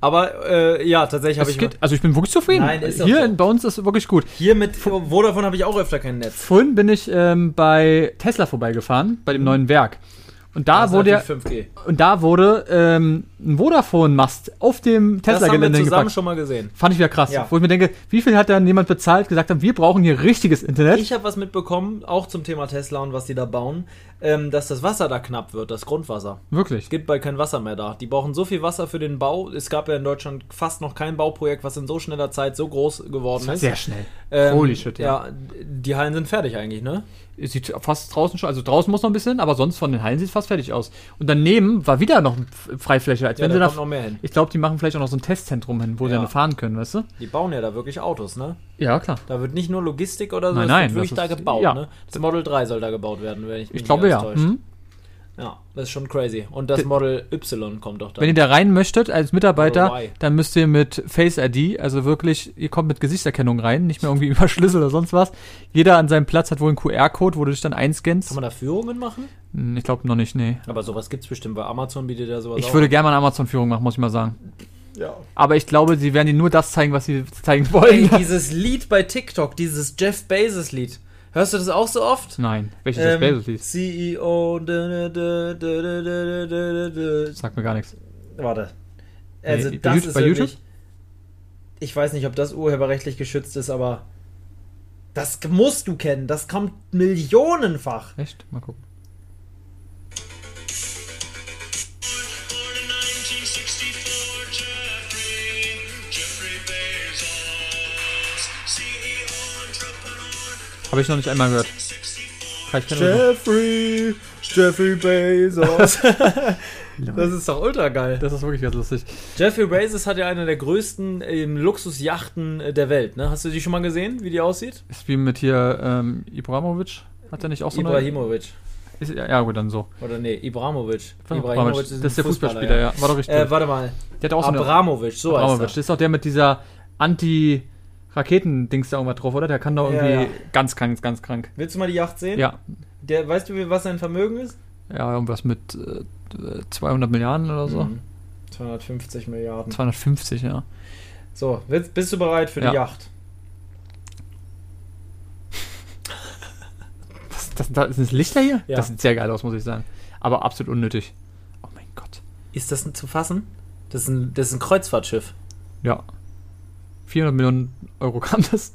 Aber äh, ja, tatsächlich habe ich geht, also ich bin wirklich zufrieden. Nein, ist hier so. in, bei uns ist es wirklich gut. hier mit Vodafone habe ich auch öfter kein Netz. Vorhin bin ich ähm, bei Tesla vorbeigefahren, bei dem neuen Werk. Und da ist wurde ja, natürlich 5G. und da wurde ähm, ein Vodafone-Mast auf dem Das haben wir Tesla-Gelände zusammen gepackt. schon mal gesehen. Fand ich wieder krass. Ja. Wo ich mir denke, wie viel hat dann jemand bezahlt, gesagt hat, wir brauchen hier richtiges Internet? Ich habe was mitbekommen, auch zum Thema Tesla und was die da bauen. Ähm, dass das Wasser da knapp wird, das Grundwasser. Wirklich. Es gibt bald kein Wasser mehr da. Die brauchen so viel Wasser für den Bau. Es gab ja in Deutschland fast noch kein Bauprojekt, was in so schneller Zeit so groß geworden ist. Sehr schnell. Ähm, Holy shit, ja. ja. Die Hallen sind fertig eigentlich, ne? Es Sieht fast draußen schon, also draußen muss noch ein bisschen, aber sonst von den Hallen sieht es fast fertig aus. Und daneben war wieder noch Freifläche. Als Ja, wenn da sie da, kommt noch mehr hin. ich glaube, die machen vielleicht auch noch so ein Testzentrum hin, wo sie Ja. dann fahren können, weißt du? Die bauen ja da wirklich Autos, ne? Ja, klar. Da wird nicht nur Logistik oder so, Nein, es nein, wird wirklich das da ist- gebaut, ja. ne? Das Model 3 soll da gebaut werden, wenn ich mich Ich glaube nicht ja. Hm? Ja, das ist schon crazy. Und das Model Y kommt doch da. Wenn ihr da rein möchtet als Mitarbeiter, Y. dann müsst ihr mit Face ID, also wirklich, ihr kommt mit Gesichtserkennung rein, nicht mehr irgendwie über Schlüssel oder sonst was. Jeder an seinem Platz hat wohl einen QR-Code, wo du dich dann einscannst. Kann man da Führungen machen? Hm, Ich glaube noch nicht, nee. Aber sowas gibt's bestimmt, weil Amazon bietet ja sowas Ich auch würde gerne mal eine Amazon-Führung machen, muss ich mal sagen. Ja. Aber ich glaube, sie werden dir nur das zeigen, was sie zeigen Ey, wollen. dieses Lied bei TikTok, dieses Jeff Bezos Lied. Hörst du das auch so oft? Nein, welches Ähm, das Bezos liest, CEO. dö, dö, dö. sagt mir gar nichts. Warte. Also bei das YouTube- ist bei wirklich. YouTube? Ich weiß nicht, ob das urheberrechtlich geschützt ist, aber das musst du kennen. Das kommt millionenfach. Echt? Mal gucken. Habe ich noch nicht einmal gehört. Kann ich keine Jeffrey, Jeffrey Bezos. das ist doch ultra geil. Das ist wirklich ganz lustig. Jeffrey Bezos hat ja eine der größten ähm, Luxusjachten äh, der Welt. Ne? Hast du die schon mal gesehen, wie die aussieht? Ist wie mit hier ähm, Ibrahimovic. Hat er nicht auch so eine? Ibrahimovic. Ist, ja, ja, gut, dann so. Oder nee, Ibrahimovic. Ibrahimovic. Das ist der Fußballspieler, ja. War doch richtig. Äh, warte mal. der hat auch so eine Abramovic, so Abramovic. heißt Das ist doch der mit dieser Anti-Raketen-Dings da irgendwas drauf, oder? Der kann Ja, irgendwie ja. ganz krank, ganz krank. Willst du mal die Yacht sehen? Ja. Der, weißt du, wie- was sein Vermögen ist? Ja, irgendwas mit äh, 200 Milliarden oder so. Mhm. 250 Milliarden. 250, ja. So, willst, bist du bereit für Ja. die Yacht? Das, das, sind das Lichter hier? Ja. Das sieht sehr geil aus, muss ich sagen. Aber absolut unnötig. Oh mein Gott. Ist das zu fassen? Das ist ein, das ist ein Kreuzfahrtschiff. Ja. 400 Millionen Euro kam das.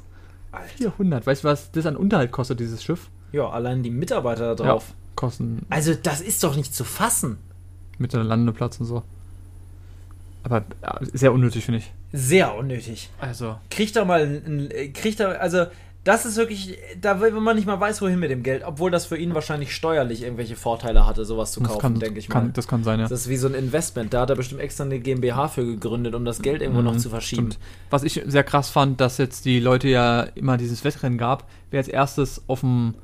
400. Weißt du, was das an Unterhalt kostet, dieses Schiff? Ja, allein die Mitarbeiter da drauf. Kosten Also, das ist doch nicht zu fassen. mit der Landeplatz und so. Aber ja, sehr unnötig, finde ich. Sehr unnötig. Also. Kriegt da mal ein kriegt da, also, das ist wirklich, da will man nicht mal weiß, wohin mit dem Geld, obwohl das für ihn wahrscheinlich steuerlich irgendwelche Vorteile hatte, sowas zu kaufen, denke ich kann, mal. das kann sein, ja. Das ist wie so ein Investment. Da hat er bestimmt extra eine GmbH für gegründet, um das Geld irgendwo noch Mhm, zu verschieben. stimmt. Was ich sehr krass fand, dass jetzt die Leute ja immer dieses Wettrennen gab, wer als erstes auf dem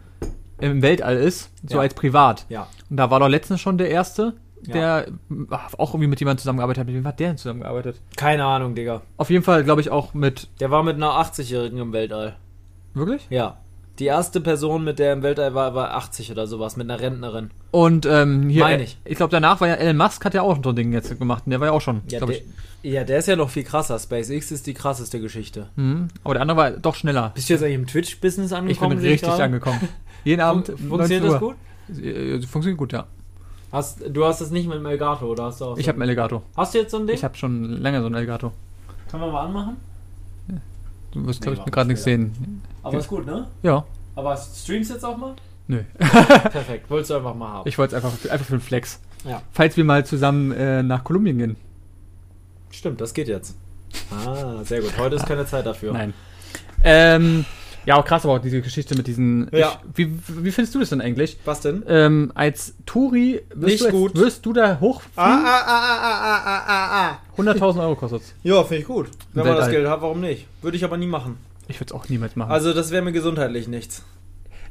im Weltall ist, so Ja. als privat. Ja. Und da war doch letztens schon der erste, Ja. der ach, auch irgendwie mit jemandem zusammengearbeitet hat. Mit wem hat der denn zusammengearbeitet? Keine Ahnung, Digga. Auf jeden Fall, glaube ich, auch mit. Der war mit einer 80-Jährigen im Weltall. Wirklich? Ja. Die erste Person, mit der im Weltall war, war 80 oder sowas, mit einer Rentnerin. Und ähm, hier, Meine äh, ich. ich glaube, danach war ja Elon Musk, hat ja auch so ein Ding jetzt gemacht. Und der war ja auch schon, Ja, der, ich. ja, der ist ja noch viel krasser. SpaceX ist die krasseste Geschichte. Mhm. Aber der andere war doch schneller. Bist du jetzt eigentlich im Twitch-Business Ich angekommen? bin sehe richtig gerade? angekommen. Jeden Abend. Fun funktioniert 19 das gut? Äh, Funktioniert gut, ja. Hast, du hast das nicht mit dem Elgato, oder hast du auch Ich so? habe einen Elgato. Hast du jetzt so ein Ding? Ich habe schon länger so einen Elgato. Können wir mal anmachen? Du wirst, Nee, glaube ich, gerade nichts sehen. Aber ist gut, ne? Ja. Aber streamst jetzt auch mal? Nö. Perfekt, wolltest du einfach mal haben. Ich wollte es einfach, einfach für den Flex. Ja. Falls wir mal zusammen äh, nach Kolumbien gehen. Stimmt, das geht jetzt. Ah, sehr gut. Heute ist keine Zeit dafür. Nein. Ähm, ja, auch krass, aber auch diese Geschichte mit diesen. Ja. Ich, wie, wie findest du das denn eigentlich? Was denn? Ähm, als Touri wirst du gut. wirst du da hochfliegen? ah, ah, ah, ah, ah, ah. 100.000 Euro kostet Ja, finde ich gut. Wenn man das Weltall. Geld hat, warum nicht? Würde ich aber nie machen. Ich würde es auch niemals machen. Also, das wäre mir gesundheitlich nichts.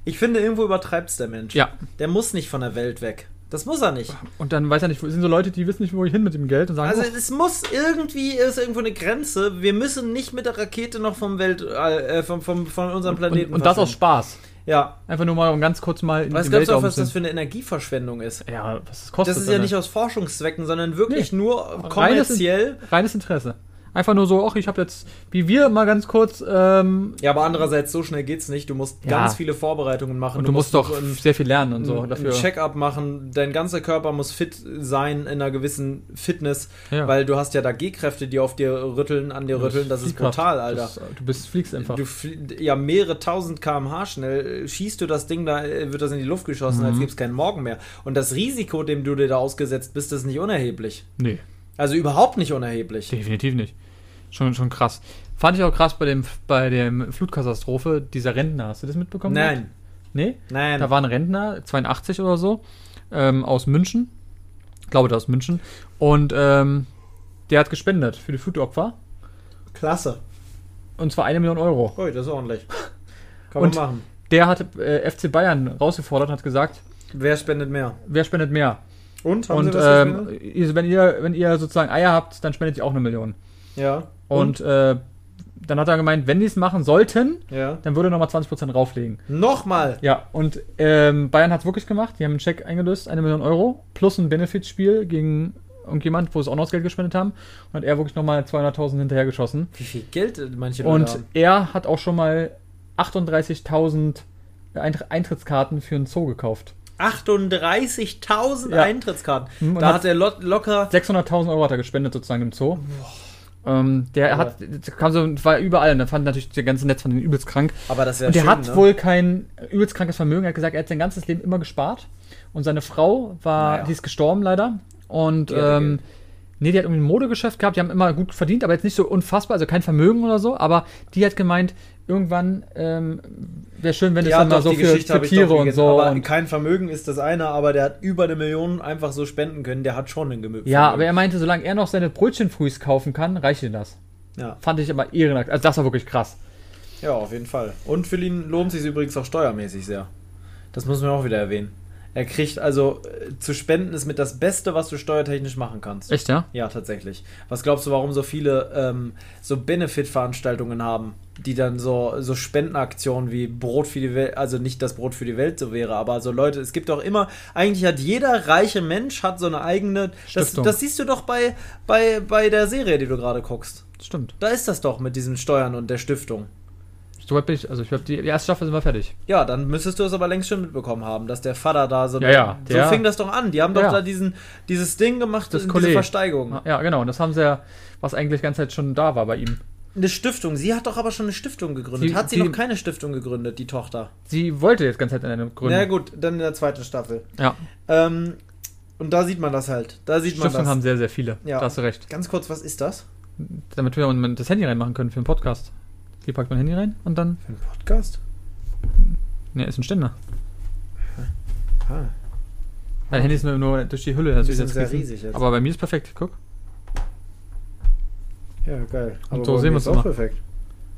Ich finde, irgendwo übertreibt es der Mensch. ja. Der muss nicht von der Welt weg. Das muss er nicht. Und dann weiß er nicht, sind so Leute, die wissen nicht, wo ich hin mit dem Geld und sagen, Also oh, es muss irgendwie, ist irgendwo eine Grenze. Wir müssen nicht mit der Rakete noch vom Weltall, äh, vom, vom, von unserem Planeten und, und das aus. Spaß. Ja. Einfach nur mal um ganz kurz mal in Was den glaubst du auch, was das zu- für eine Energieverschwendung ist? Ja, was das kostet. Das ist ja nicht aus Forschungszwecken, sondern wirklich Nee. nur Reines- kommerziell. Reines Interesse. Einfach nur so, ach, ich habe jetzt, wie wir mal ganz kurz, ähm, Ja, aber andererseits, so schnell geht's nicht. Du musst Ja. ganz viele Vorbereitungen machen. und du musst doch ein, sehr viel lernen und so ein, dafür. ein Check-up machen. Dein ganzer Körper muss fit sein in einer gewissen Fitness, Ja. weil du hast ja da G-Kräfte, die auf dir rütteln, an dir rütteln. Das ist brutal, Alter. Das, du bist, fliegst einfach. Du flie- ja mehrere tausend km/h schnell äh, schießt du das Ding da, äh, wird das in die Luft geschossen, Mhm. als gibt's keinen Morgen mehr. Und das Risiko, dem du dir da ausgesetzt bist, ist nicht unerheblich. nee, Also überhaupt nicht unerheblich. definitiv nicht. Schon, schon krass. Fand ich auch krass bei dem, bei dem Flutkatastrophe, dieser Rentner. Hast du das mitbekommen? Nein, Nee? nein. Da war ein Rentner, 82 oder so, ähm, aus München. Ich glaube, der aus München. Und ähm, der hat gespendet für die Flutopfer. Klasse. Und zwar eine Million Euro. Oh, das ist ordentlich. Kann Und- man machen. Der hat äh, FC Bayern rausgefordert und hat gesagt, Wer spendet mehr? wer spendet mehr? Und? und was ähm, wenn, ihr, wenn ihr sozusagen Eier habt, dann spendet ihr auch eine Million. Ja. Und, äh, dann hat er gemeint, wenn die es machen sollten, Ja. dann würde er nochmal 20% rauflegen. Nochmal. Ja, und ähm, Bayern hat es wirklich gemacht. Die haben einen Check eingelöst, eine Million Euro, plus ein Benefitspiel gegen irgendjemand, wo sie auch noch das Geld gespendet haben. Und hat er wirklich nochmal 200.000 hinterhergeschossen. Wie viel Geld äh, manche Leute Und haben. er hat auch schon mal 38.000 Eint- Eintrittskarten für einen Zoo gekauft. 38.000 Ja. Eintrittskarten. Hm, und Da hat- er lo locker. 600.000 Euro hat er gespendet sozusagen im Zoo. Ähm, der Aber- hat, kam so, war überall und da fand natürlich der ganze Netz von den übelst krank. Aber das ist ja und der schön, hat ne? wohl kein übelst krankes Vermögen. Er hat gesagt, er hat sein ganzes Leben immer gespart. Und seine Frau war, Naja. die ist gestorben leider. Und hatte ähm, nee, die hat irgendwie ein Modegeschäft gehabt, die haben immer gut verdient, aber jetzt nicht so unfassbar, also kein Vermögen oder so. Aber die hat gemeint, irgendwann ähm, wäre schön, wenn Ja, dann mal so für, Geschichte für Tiere und so. Aber Und, kein Vermögen ist das eine, aber der hat über eine Million einfach so spenden können. Der hat schon ein Gemüse. ja, aber er meinte, solange er noch seine Brötchen frühs kaufen kann, reicht ihm das. Ja. Fand ich aber ehrenhaft. Also das war wirklich krass. ja, auf jeden Fall. Und für ihn lohnt sich übrigens auch steuermäßig sehr. Das muss man auch wieder erwähnen. Er kriegt also äh, zu spenden ist mit das Beste, was du steuertechnisch machen kannst. Echt, ja? Ja, tatsächlich. Was glaubst du, warum so viele ähm, so Benefit-Veranstaltungen haben, die dann so, so Spendenaktionen wie Brot für die Welt, also nicht das Brot für die Welt so wäre, aber so Leute, es gibt doch immer, eigentlich hat jeder reiche Mensch hat so eine eigene, das, Stiftung. das siehst du doch bei, bei, bei der Serie, die du gerade guckst. Stimmt. Da ist das doch mit diesen Steuern und der Stiftung. So weit bin ich, also ich glaube, die, erste Staffel sind wir fertig. Ja, dann müsstest du es aber längst schon mitbekommen haben, dass der Vater da so. Ja, ja, so der- fing das doch an. Die haben doch Ja, da diesen, dieses Ding gemacht, Das diese. Versteigerung. Ja, genau. Und das haben sie ja, was eigentlich die ganze Zeit schon da war bei ihm. Eine Stiftung. Sie hat doch aber schon eine Stiftung gegründet. Sie- hat sie die- noch keine Stiftung gegründet, die Tochter? Sie wollte jetzt ganze Zeit in eine gründen. Na gut, dann in der zweiten Staffel. Ja, Ähm, und da sieht man das halt. Da sieht man Stiftungen das. haben sehr, sehr viele. Ja. Da hast du recht. Ganz kurz, was ist das? Damit wir das Handy reinmachen können für den Podcast. Hier packt man Handy rein und dann. Für ein Podcast? Ne, ist ein Ständer. Ah. Mein Handy ist nur, nur durch die Hülle. natürlich sind jetzt sehr riesig jetzt. Aber bei mir ist perfekt. Guck. Ja, geil. Und so sehen wir es auch immer. perfekt.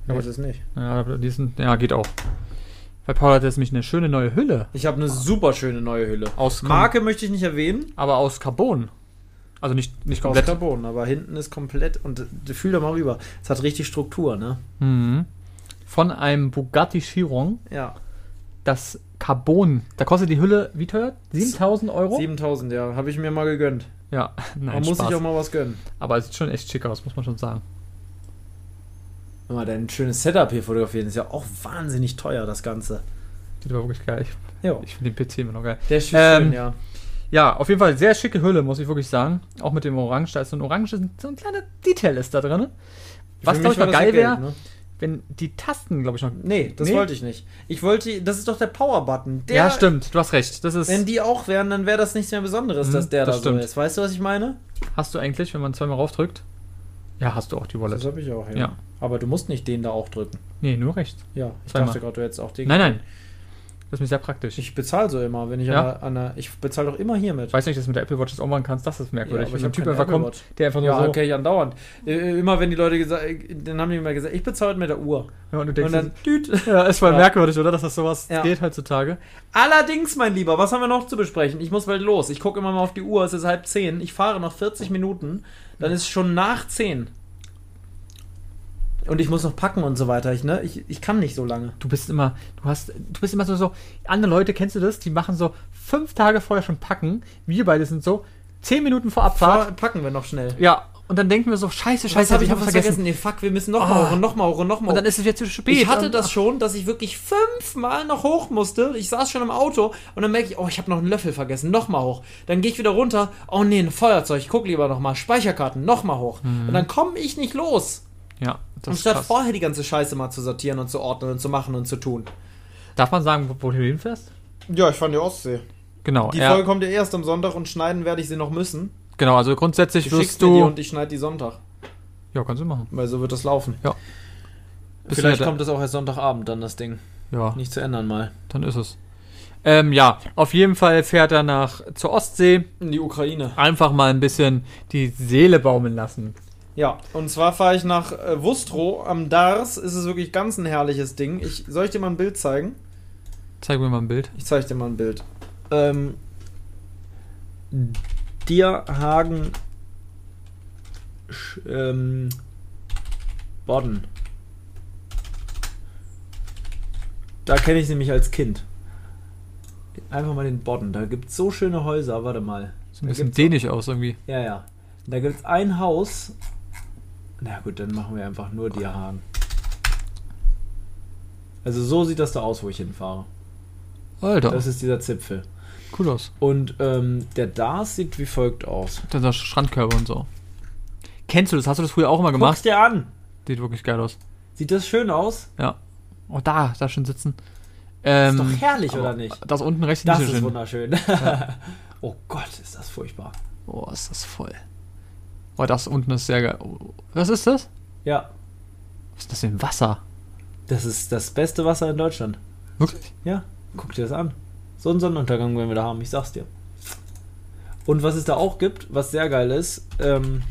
Ja, Ja, das ist nicht. Ja, die sind, ja, geht auch. Bei Paul hat jetzt nämlich eine schöne neue Hülle. Ich habe eine super schöne neue Hülle. Aus Marke möchte ich nicht erwähnen. Aber aus Carbon. Also nicht, nicht Aus komplett. Carbon, aber hinten ist komplett und äh, fühl da mal rüber. Es hat richtig Struktur, ne? Mhm. Von einem Bugatti Chiron. Ja. Das Carbon. Da kostet die Hülle, wie teuer? 7000 Euro? 7000, ja, habe ich mir mal gegönnt. Ja, nein, Man muss Spaß. sich auch mal was gönnen. Aber es sieht schon echt schick aus, muss man schon sagen. Guck mal, dein schönes Setup hier fotografieren ist ja auch wahnsinnig teuer, das Ganze. Sieht aber wirklich geil. Ich, Ja. ich finde den PC immer noch geil. Der ist Ähm, schön, ja. Ja, auf jeden Fall sehr schicke Hülle, muss ich wirklich sagen. Auch mit dem Orange. Da ist so ein Orange, so ein kleiner Detail ist da drin. Was, glaube ich, mal das geil ja wäre, ne? wenn die Tasten, glaube ich, noch. Nee, das Nee? wollte ich nicht. Ich wollte, das ist doch der Power-Button. Der- ja, stimmt, du hast recht. Das ist. Wenn die auch wären, dann wäre das nichts mehr Besonderes, Mhm, dass der das da so stimmt. ist. Weißt du, was ich meine? hast du eigentlich, wenn man zweimal raufdrückt? Ja, hast du auch die Wallet. habe ich auch, Ja. Aber du musst nicht den da auch drücken. Nee, nur rechts. Ja, ich Zweimal. dachte gerade, du hättest auch den. Nein, nein. Das ist mir sehr praktisch. Ich bezahle so immer, wenn ich Ja? an, der, Ich bezahle doch immer hiermit. Ich weiß nicht, dass du mit der Apple Watch das auch machen kannst. Das ist merkwürdig. aber wenn ich ein Typ einfach Apple kommt, Watch. der einfach nur Ja, so. okay, ich andauernd. Äh, Immer wenn die Leute gesagt, dann haben die immer gesagt, ich bezahle mit der Uhr. Ja, und du Und denkst, dann, düt. ja, ist voll Ja. merkwürdig, oder? Dass das sowas Ja. geht heutzutage. Allerdings, mein Lieber, was haben wir noch zu besprechen? Ich muss bald los. Ich gucke immer mal auf die Uhr, es ist halb zehn. Ich fahre noch 40 Minuten, dann ist es schon nach zehn. Und ich muss noch packen und so weiter. Ich, ne? ich, ich kann nicht so lange. Du bist immer, du hast, du bist immer so, so, andere Leute, kennst du das? Die machen so fünf Tage vorher schon packen. Wir beide sind so, zehn Minuten vor Abfahrt. Fahr, packen wir noch schnell. Ja, und dann denken wir so, scheiße, scheiße, habe ich noch was vergessen? Nee, fuck, wir müssen noch mal Ah. hoch und noch mal hoch und noch mal Und hoch. dann ist es jetzt zu spät. Ich hatte Und- das schon, dass ich wirklich fünfmal noch hoch musste. Ich saß schon im Auto und dann merke ich, oh, ich habe noch einen Löffel vergessen. Nochmal hoch. Dann gehe ich wieder runter. Oh nee, ein Feuerzeug. Ich guck lieber nochmal. Speicherkarten. Nochmal hoch. Und dann komme ich nicht los. Ja, das Anstatt krass. vorher die ganze Scheiße mal zu sortieren und zu ordnen und zu machen und zu tun. Darf man sagen, wo, wo du hinfährst? Ja, ich fand die Ostsee. Genau, Die ja, Folge kommt ja erst am Sonntag und schneiden werde ich sie noch müssen. genau, also grundsätzlich Du wirst schickst mir die du... und ich schneide die Sonntag. Ja, kannst du machen. Weil so wird das laufen. Ja. Bist Vielleicht du kommt das auch erst Sonntagabend dann, das Ding. Ja, Nicht zu ändern mal. dann ist es. Ähm, ja, auf jeden Fall fährt er nach zur Ostsee. In die Ukraine. Einfach mal ein bisschen die Seele baumeln lassen. Ja, und zwar fahre ich nach äh, Wustrow am Dars. Ist es wirklich ganz ein herrliches Ding. Ich, soll ich dir mal ein Bild zeigen? Zeig mir mal ein Bild. Ich zeige dir mal ein Bild. Ähm, Dierhagen Sch- ähm, Bodden. Da kenne ich sie nämlich als Kind. Einfach mal den Bodden. Da gibt es so schöne Häuser. Warte mal. Sieht ein bisschen dänisch aus irgendwie. Ja, ja. Da gibt es ein Haus. Na gut, dann machen wir einfach nur Dierhagen. Also so sieht das da aus, wo ich hinfahre. Alter, Das ist dieser Zipfel. cool aus. Und ähm, der Dars sieht wie folgt aus. Dieser Strandkörper und so. Kennst du das? Hast du das früher auch mal gemacht? Guck's dir an. Sieht wirklich geil aus. Sieht das schön aus? Ja. Oh, da, da schön sitzen. Ähm, ist doch herrlich, oder nicht? Das unten rechts Das ist schön. wunderschön. oh Gott, ist das furchtbar. Oh, ist das voll. Oh, das unten ist sehr geil. Was ist das? Ja, Was ist das denn? Wasser? das ist das beste Wasser in Deutschland. Wirklich? Ja, guck dir das an. So einen Sonnenuntergang werden wir da haben, ich sag's dir. Und was es da auch gibt, was sehr geil ist, ähm,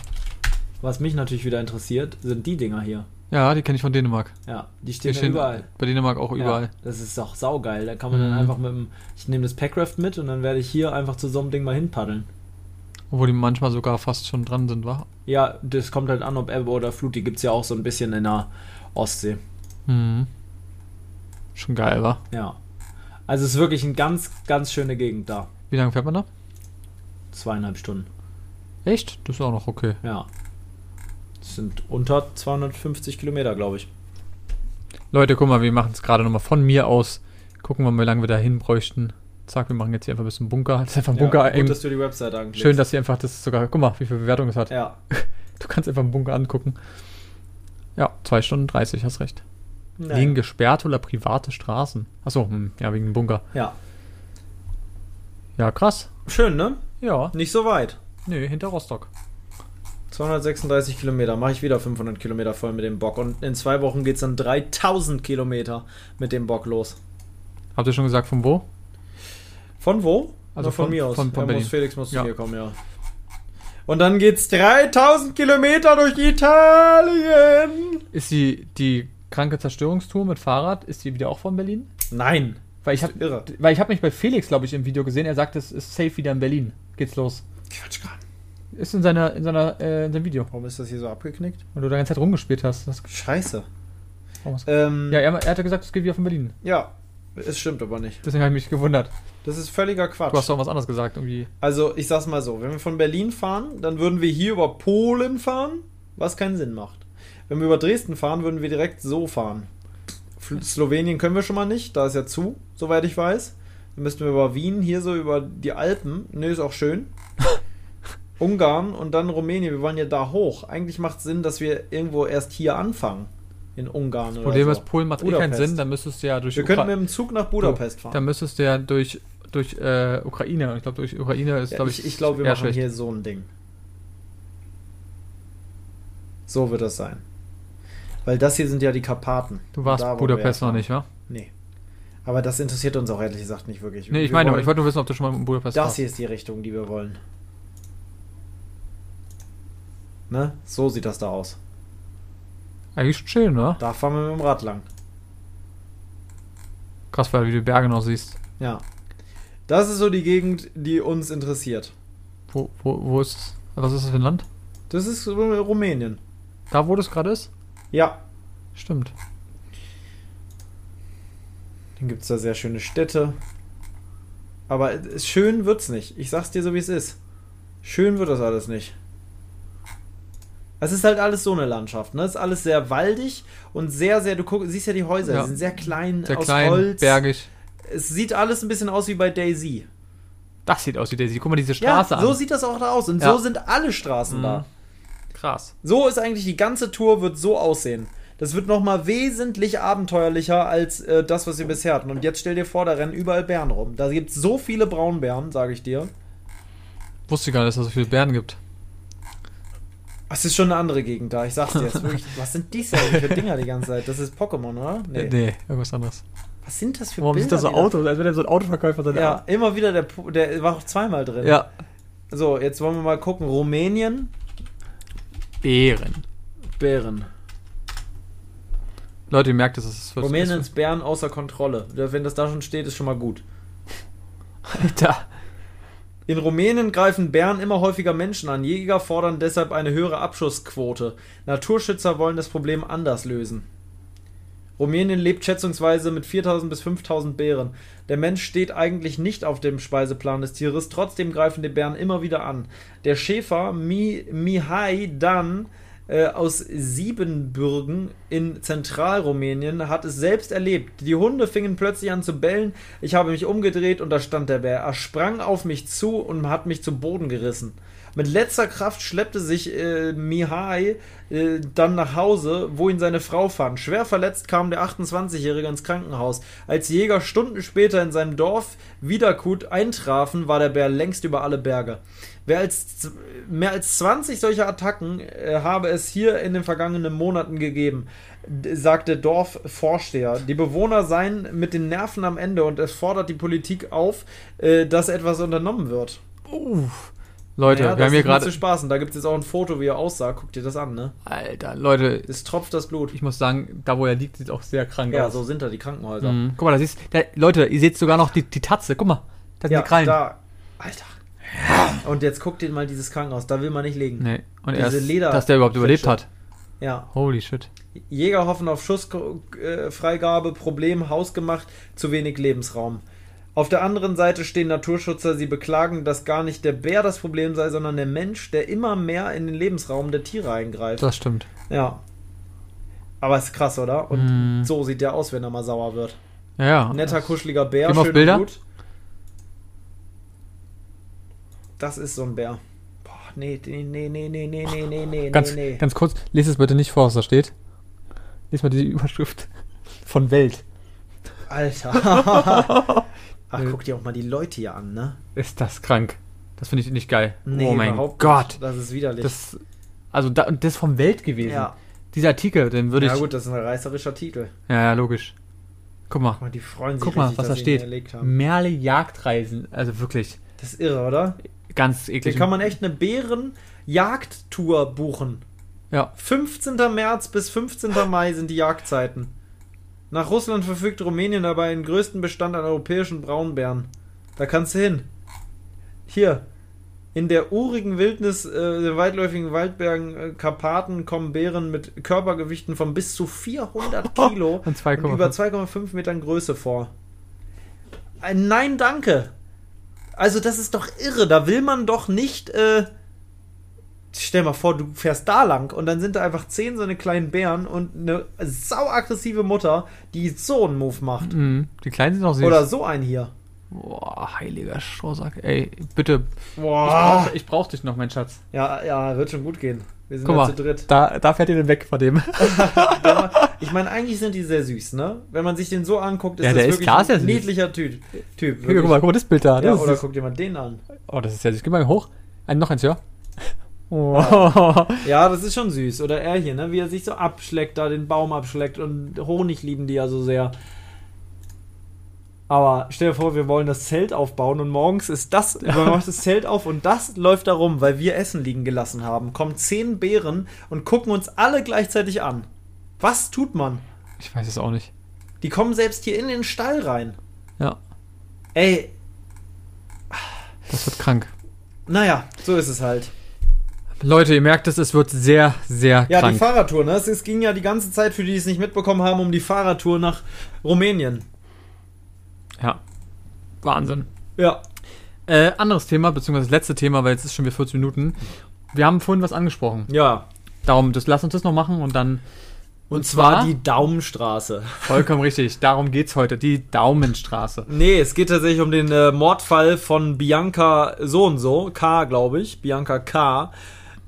was mich natürlich wieder interessiert, sind die Dinger hier. Ja, die kenne ich von Dänemark. Ja, die Die stehen ja stehen überall. Bei Dänemark auch überall. Ja, das ist doch saugeil. Da kann man dann Mhm. einfach mit dem. Ich nehme das Packraft mit und dann werde ich hier einfach zu so einem Ding mal hinpaddeln. Obwohl die manchmal sogar fast schon dran sind, wa? Ja, das kommt halt an, ob Ebbe oder Flut. Die gibt's ja auch so ein bisschen in der Ostsee. Mhm. Schon geil, wa? Ja. Also es ist wirklich eine ganz, ganz schöne Gegend da. Wie lange fährt man da? Zweieinhalb Stunden. Echt? Das ist auch noch okay. Ja. Das sind unter 250 Kilometer, glaube ich. Leute, guck mal, wir machen es gerade nochmal von mir aus. Gucken wir mal, wie lange wir da hin bräuchten. Zack, wir machen jetzt hier einfach ein bisschen Bunker. Das ist einfach ein Bunker. ja, gut, dass du die Website anklickst. schön, dass ihr einfach das sogar. Guck mal, wie viel Bewertung es hat. Ja. Du kannst einfach einen Bunker angucken. Ja, 2 Stunden 30, hast recht. Naja. Liegen gesperrte oder private Straßen? Achso, hm, ja, wegen dem Bunker. Ja. Ja, krass. Schön, ne? Ja, Nicht so weit. nö, hinter Rostock. 236 Kilometer. Mache ich wieder 500 Kilometer voll mit dem Bock. Und in zwei Wochen geht's dann 3000 Kilometer mit dem Bock los. Habt ihr schon gesagt, von wo? Von wo? Also von, von- mir aus. von- von muss, Felix muss Ja. zu mir kommen, ja. Und dann geht's 3000 Kilometer durch Italien. Ist die, die kranke Zerstörungstour mit Fahrrad, ist die wieder auch von Berlin? Nein. Weil ich habe Irre. weil ich habe mich bei Felix, glaube ich, im Video gesehen, er sagt, es ist safe wieder in Berlin. Geht's los. Quatsch gerade. Ist in seiner, in seiner, äh, in seinem Video. Warum ist das hier so abgeknickt? Weil du da ganze Zeit rumgespielt hast. Das, Scheiße. Ähm, ja, er, er hatte gesagt, es geht wieder von Berlin. ja. Es stimmt aber nicht. Deswegen habe ich mich gewundert. Das ist völliger Quatsch. Du hast doch was anderes gesagt, irgendwie. Also, ich sag's mal so: Wenn wir von Berlin fahren, dann würden wir hier über Polen fahren, was keinen Sinn macht. Wenn wir über Dresden fahren, würden wir direkt so fahren. Slowenien können wir schon mal nicht, da ist ja zu, soweit ich weiß. Dann müssten wir über Wien, hier so über die Alpen. Ne, ist auch schön. Ungarn und dann Rumänien. Wir wollen ja da hoch. Eigentlich macht es Sinn, dass wir irgendwo erst hier anfangen. In Ungarn oder Problem so. ist, Polen macht eh keinen Budapest. Sinn, dann müsstest du ja durch Wir könnten mit dem Zug nach Budapest fahren. Dann müsstest du ja durch, durch äh, Ukraine. Ich glaube, durch Ukraine ist, Ja, glaube ich ich, ich glaube, wir machen schlecht. hier so ein Ding. So wird das sein. Weil das hier sind ja die Karpaten. Du warst Budapest noch nicht, wa? Nee. Aber das interessiert uns auch ehrlich gesagt nicht wirklich. Nee, ich Wir meine, aber wollen- ich wollte nur wissen, ob du schon mal in Budapest Das warst. hier ist die Richtung, die wir wollen. Ne? So sieht das da aus. Eigentlich schon schön, ne? Da fahren wir mit dem Rad lang. Krass, weil du die Berge noch siehst. Ja. Das ist so die Gegend, die uns interessiert. Wo, wo, wo ist es? Was ist das für ein Land? Das ist Ru- Rumänien. Da, wo das gerade ist? Ja. Stimmt. Dann gibt es da sehr schöne Städte. Aber schön wird's nicht. Ich sag's dir so, wie es ist. Schön wird das alles nicht. Es ist halt alles so eine Landschaft, ne? Es ist alles sehr waldig und sehr, sehr, du guck, siehst ja die Häuser, Ja. die sind sehr klein, Sehr aus klein, Holz. bergig. Es sieht alles ein bisschen aus wie bei Daisy. Das sieht aus wie Daisy. Guck mal diese Ja, Straße so an. sieht das auch da aus und Ja. so sind alle Straßen da. Krass. So ist eigentlich die ganze Tour wird so aussehen. Das wird nochmal wesentlich abenteuerlicher als äh, das, was wir bisher hatten. Und jetzt stell dir vor, da rennen überall Bären rum. Da gibt es so viele Braunbären, sage ich dir. Wusste gar nicht, dass es so viele Bären gibt. Es ist schon eine andere Gegend da, ich sag's dir jetzt wirklich. Was sind für Dinger die ganze Zeit? Das ist Pokémon, oder? Nee, nee irgendwas anderes. Was sind das für Warum sind Bilder? das so die da- Autos? Als wenn er so ein Autoverkäufer sein Ja, immer wieder, der, der war auch zweimal drin. ja. So, jetzt wollen wir mal gucken. Rumänien, Bären. Bären. Leute, ihr merkt, es ist. es- Rumäniens Bären außer Kontrolle. Wenn das da schon steht, ist schon mal gut. Alter. In Rumänien greifen Bären immer häufiger Menschen an. Jäger fordern deshalb eine höhere Abschussquote. Naturschützer wollen das Problem anders lösen. Rumänien lebt schätzungsweise mit 4000 bis 5000 Bären. Der Mensch steht eigentlich nicht auf dem Speiseplan des Tieres, trotzdem greifen die Bären immer wieder an. Der Schäfer Mi Mihai Dan aus Siebenbürgen in Zentralrumänien hat es selbst erlebt. Die Hunde fingen plötzlich an zu bellen. Ich habe mich umgedreht und da stand der Bär. Er sprang auf mich zu und hat mich zu Boden gerissen. Mit letzter Kraft schleppte sich äh, Mihai äh, dann nach Hause, wo ihn seine Frau fand. Schwer verletzt kam der 28-Jährige ins Krankenhaus. Als Jäger Stunden später in seinem Dorf Wiederkut eintrafen, war der Bär längst über alle Berge. Wer als, mehr als 20 solcher Attacken äh, habe es hier in den vergangenen Monaten gegeben, d- sagt der Dorfvorsteher. Die Bewohner seien mit den Nerven am Ende und es fordert die Politik auf, äh, dass etwas unternommen wird. Uff. Leute, Ja, wir haben hier nicht zu gerade. spaßen. Da gibt es jetzt auch ein Foto, wie er aussah. Guck dir das an, ne? Alter, Leute, Es tropft das Blut. ich muss sagen, da wo er liegt, sieht auch sehr krank Ja, aus. so sind da die Krankenhäuser. Mhm. Guck mal, da siehst da, Leute, ihr seht sogar noch die, die Tatze. Guck mal, da sind Ja, die Krallen. da. Alter. Und jetzt guck dir mal dieses Krankenhaus. Da will man nicht liegen. Nee. Und Diese erst, Leder- dass der überhaupt überlebt hat. Ja. Holy shit. Jäger hoffen auf Schussfreigabe, Problem hausgemacht, zu wenig Lebensraum. Auf der anderen Seite stehen Naturschützer, sie beklagen, dass gar nicht der Bär das Problem sei, sondern der Mensch, der immer mehr in den Lebensraum der Tiere eingreift. Das stimmt. Ja. Aber ist krass, oder? Und Mm. so sieht der aus, wenn er mal sauer wird. Ja, ja. Netter, kuscheliger Bär, schön Bilder? gut. Das ist so ein Bär. Boah, nee, nee, nee, nee, nee, nee, nee, nee, nee, Ganz, nee. ganz kurz, lest es bitte nicht vor, was da steht. Lies mal die Überschrift von Welt. Alter. Ach, guck dir auch mal die Leute hier an, ne? Ist das krank? Das finde ich nicht geil. oh mein Gott. Nicht. Das ist widerlich. Das, also da, und das ist vom Welt gewesen. ja. Dieser Artikel, den würde ja, ich. gut, das ist ein reißerischer Titel. Ja, ja, logisch. Guck mal. Guck mal, die freuen sich Guck mal, richtig, was da steht. Merle Jagdreisen. Also wirklich Das ist irre, oder? ganz Hier eklig. kann man echt eine Bärenjagdtour buchen. ja. 15. März bis 15. Mai sind die Jagdzeiten. Nach Russland verfügt Rumänien dabei den größten Bestand an europäischen Braunbären. Da kannst du hin. Hier. In der urigen Wildnis äh, der weitläufigen Waldbergen äh, Karpaten kommen Bären mit Körpergewichten von bis zu 400 Kilo Und 2,5. und über 2,5 Metern Größe vor. Ein Nein, danke. Also das ist doch irre. Da will man doch nicht. Äh, stell mal vor, du fährst da lang und dann sind da einfach zehn so eine kleinen Bären und eine sauaggressive Mutter, die so einen Move macht. Mhm. Die Kleinen sind auch süß. Oder so ein hier. Boah, heiliger Strohsack. Ey, bitte. Ich Boah. brauch, ich brauch dich noch, mein Schatz. Ja, ja, wird schon gut gehen. Wir sind Guck ja mal, zu dritt. da, da fährt ihr denn weg von dem. Ich meine, eigentlich sind die sehr süß, ne? Wenn man sich den so anguckt, ist Ja, das ist wirklich klar, ist der ein niedlicher Typ. typ guck mal, guck mal, das Bild da. Ja, Das oder ist, guck dir mal den an. oh, das ist ja süß. Gib mal hoch. Ein, noch eins, ja? Oh. Ja, das ist schon süß. Oder er hier, ne? Wie er sich so abschleckt, da den Baum abschleckt. Und Honig lieben die ja so sehr. Aber stell dir vor, wir wollen das Zelt aufbauen und morgens ist das, man macht das Zelt auf und das läuft da rum, weil wir Essen liegen gelassen haben. Kommen zehn Bären und gucken uns alle gleichzeitig an. Was tut man? Ich weiß es auch nicht. Die kommen selbst hier in den Stall rein. Ja, Ey, das wird krank. naja, so ist es halt. Leute, ihr merkt es, es wird sehr, sehr Ja, krank. die Fahrradtour, ne? Es, ging ja die ganze Zeit, für die es nicht mitbekommen haben, um die Fahrradtour nach Rumänien. Ja. Wahnsinn. Ja. Äh, anderes Thema, beziehungsweise das letzte Thema, weil jetzt ist schon wieder 40 Minuten. Wir haben vorhin was angesprochen. Ja. Darum, das, lass uns das noch machen und dann. Und zwar die Daumenstraße. Vollkommen richtig. Darum geht's heute. Die Daumenstraße. Nee, es geht tatsächlich um den äh, Mordfall von Bianca so und so, K, glaube ich, Bianca K.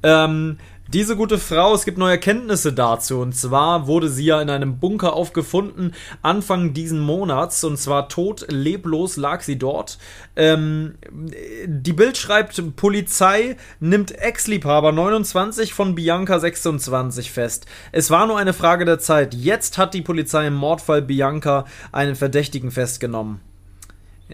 Ähm, diese gute Frau, es gibt neue Erkenntnisse dazu. Und zwar wurde sie ja in einem Bunker aufgefunden, Anfang diesen Monats. Und zwar tot, leblos lag sie dort. Ähm, die Bild schreibt, Polizei nimmt Ex-Liebhaber 29 von Bianca 26 fest. Es war nur eine Frage der Zeit. Jetzt hat die Polizei im Mordfall Bianca einen Verdächtigen festgenommen.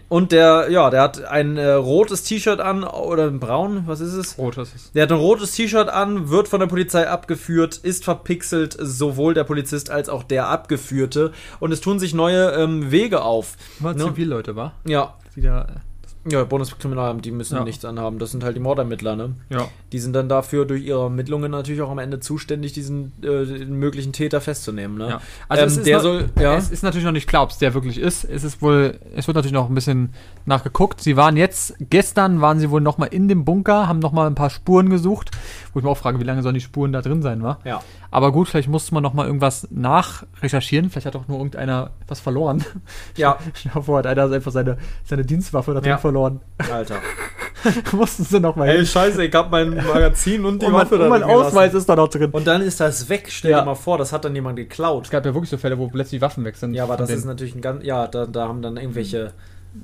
Und der, ja, der hat ein äh, rotes T-Shirt an oder ein braun, was ist es? Rot ist es. Der hat ein rotes T-Shirt an, wird von der Polizei abgeführt, ist verpixelt, sowohl der Polizist als auch der Abgeführte. Und es tun sich neue ähm, Wege auf. War Ne? Zivilleute, war? Ja, Die da, ja, Bundeskriminalamt, die müssen Ja. nichts anhaben. Das sind halt die Mordermittler, ne? ja. Die sind dann dafür durch ihre Ermittlungen natürlich auch am Ende zuständig, diesen äh, möglichen Täter festzunehmen, ne? Ja. Also Ähm, es, ist der noch, soll, ja. es ist natürlich noch nicht klar, ob es der wirklich ist. Es ist wohl, es wird natürlich noch ein bisschen nachgeguckt. Sie waren jetzt, gestern waren sie wohl noch mal in dem Bunker, haben noch mal ein paar Spuren gesucht, wo ich mir auch frage, wie lange sollen die Spuren da drin sein, wa? ja. Aber gut, vielleicht musste man noch mal irgendwas nachrecherchieren. Vielleicht hat doch nur irgendeiner was verloren. Ja, Stell dir vor, hat einer einfach seine, seine Dienstwaffe da drin Ja. verloren. Alter. Mussten sie noch mal Ey, hin. scheiße, ich hab mein Magazin und die Und mein, Waffe da und mein gelassen. Ausweis ist da noch drin. Und dann ist das weg, stell Ja. dir mal vor, das hat dann jemand geklaut. es gab ja wirklich so Fälle, wo plötzlich Waffen weg sind. Ja, aber das denen. ist natürlich ein ganz, ja, da, da haben dann irgendwelche,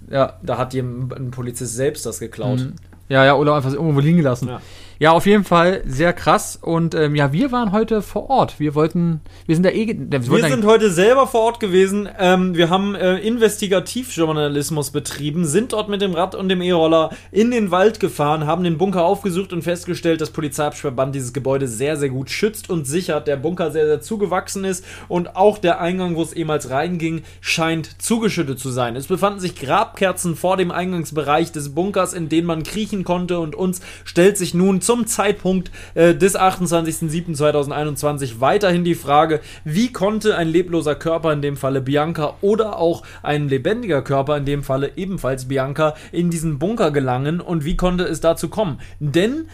ja, da hat jem- ein Polizist selbst das geklaut. Mhm. Ja, ja, oder einfach irgendwo liegen gelassen. Ja. Ja, auf jeden Fall sehr krass. Und ähm, ja, wir waren heute vor Ort. Wir wollten, wir sind da eh, wir, Wir sind heute selber vor Ort gewesen. Ähm, wir haben äh, Investigativjournalismus betrieben, sind dort mit dem Rad und dem E-Roller in den Wald gefahren, haben den Bunker aufgesucht und festgestellt, dass Polizeiabsperrband dieses Gebäude sehr, sehr gut schützt und sichert. Der Bunker sehr, sehr zugewachsen ist und auch der Eingang, wo es ehemals reinging, scheint zugeschüttet zu sein. Es befanden sich Grabkerzen vor dem Eingangsbereich des Bunkers, in den man kriechen konnte und uns stellt sich nun zum Zeitpunkt äh, des 28.07.2021 weiterhin die Frage, wie konnte ein lebloser Körper, in dem Falle Bianca, oder auch ein lebendiger Körper, in dem Falle ebenfalls Bianca, in diesen Bunker gelangen und wie konnte es dazu kommen? Denn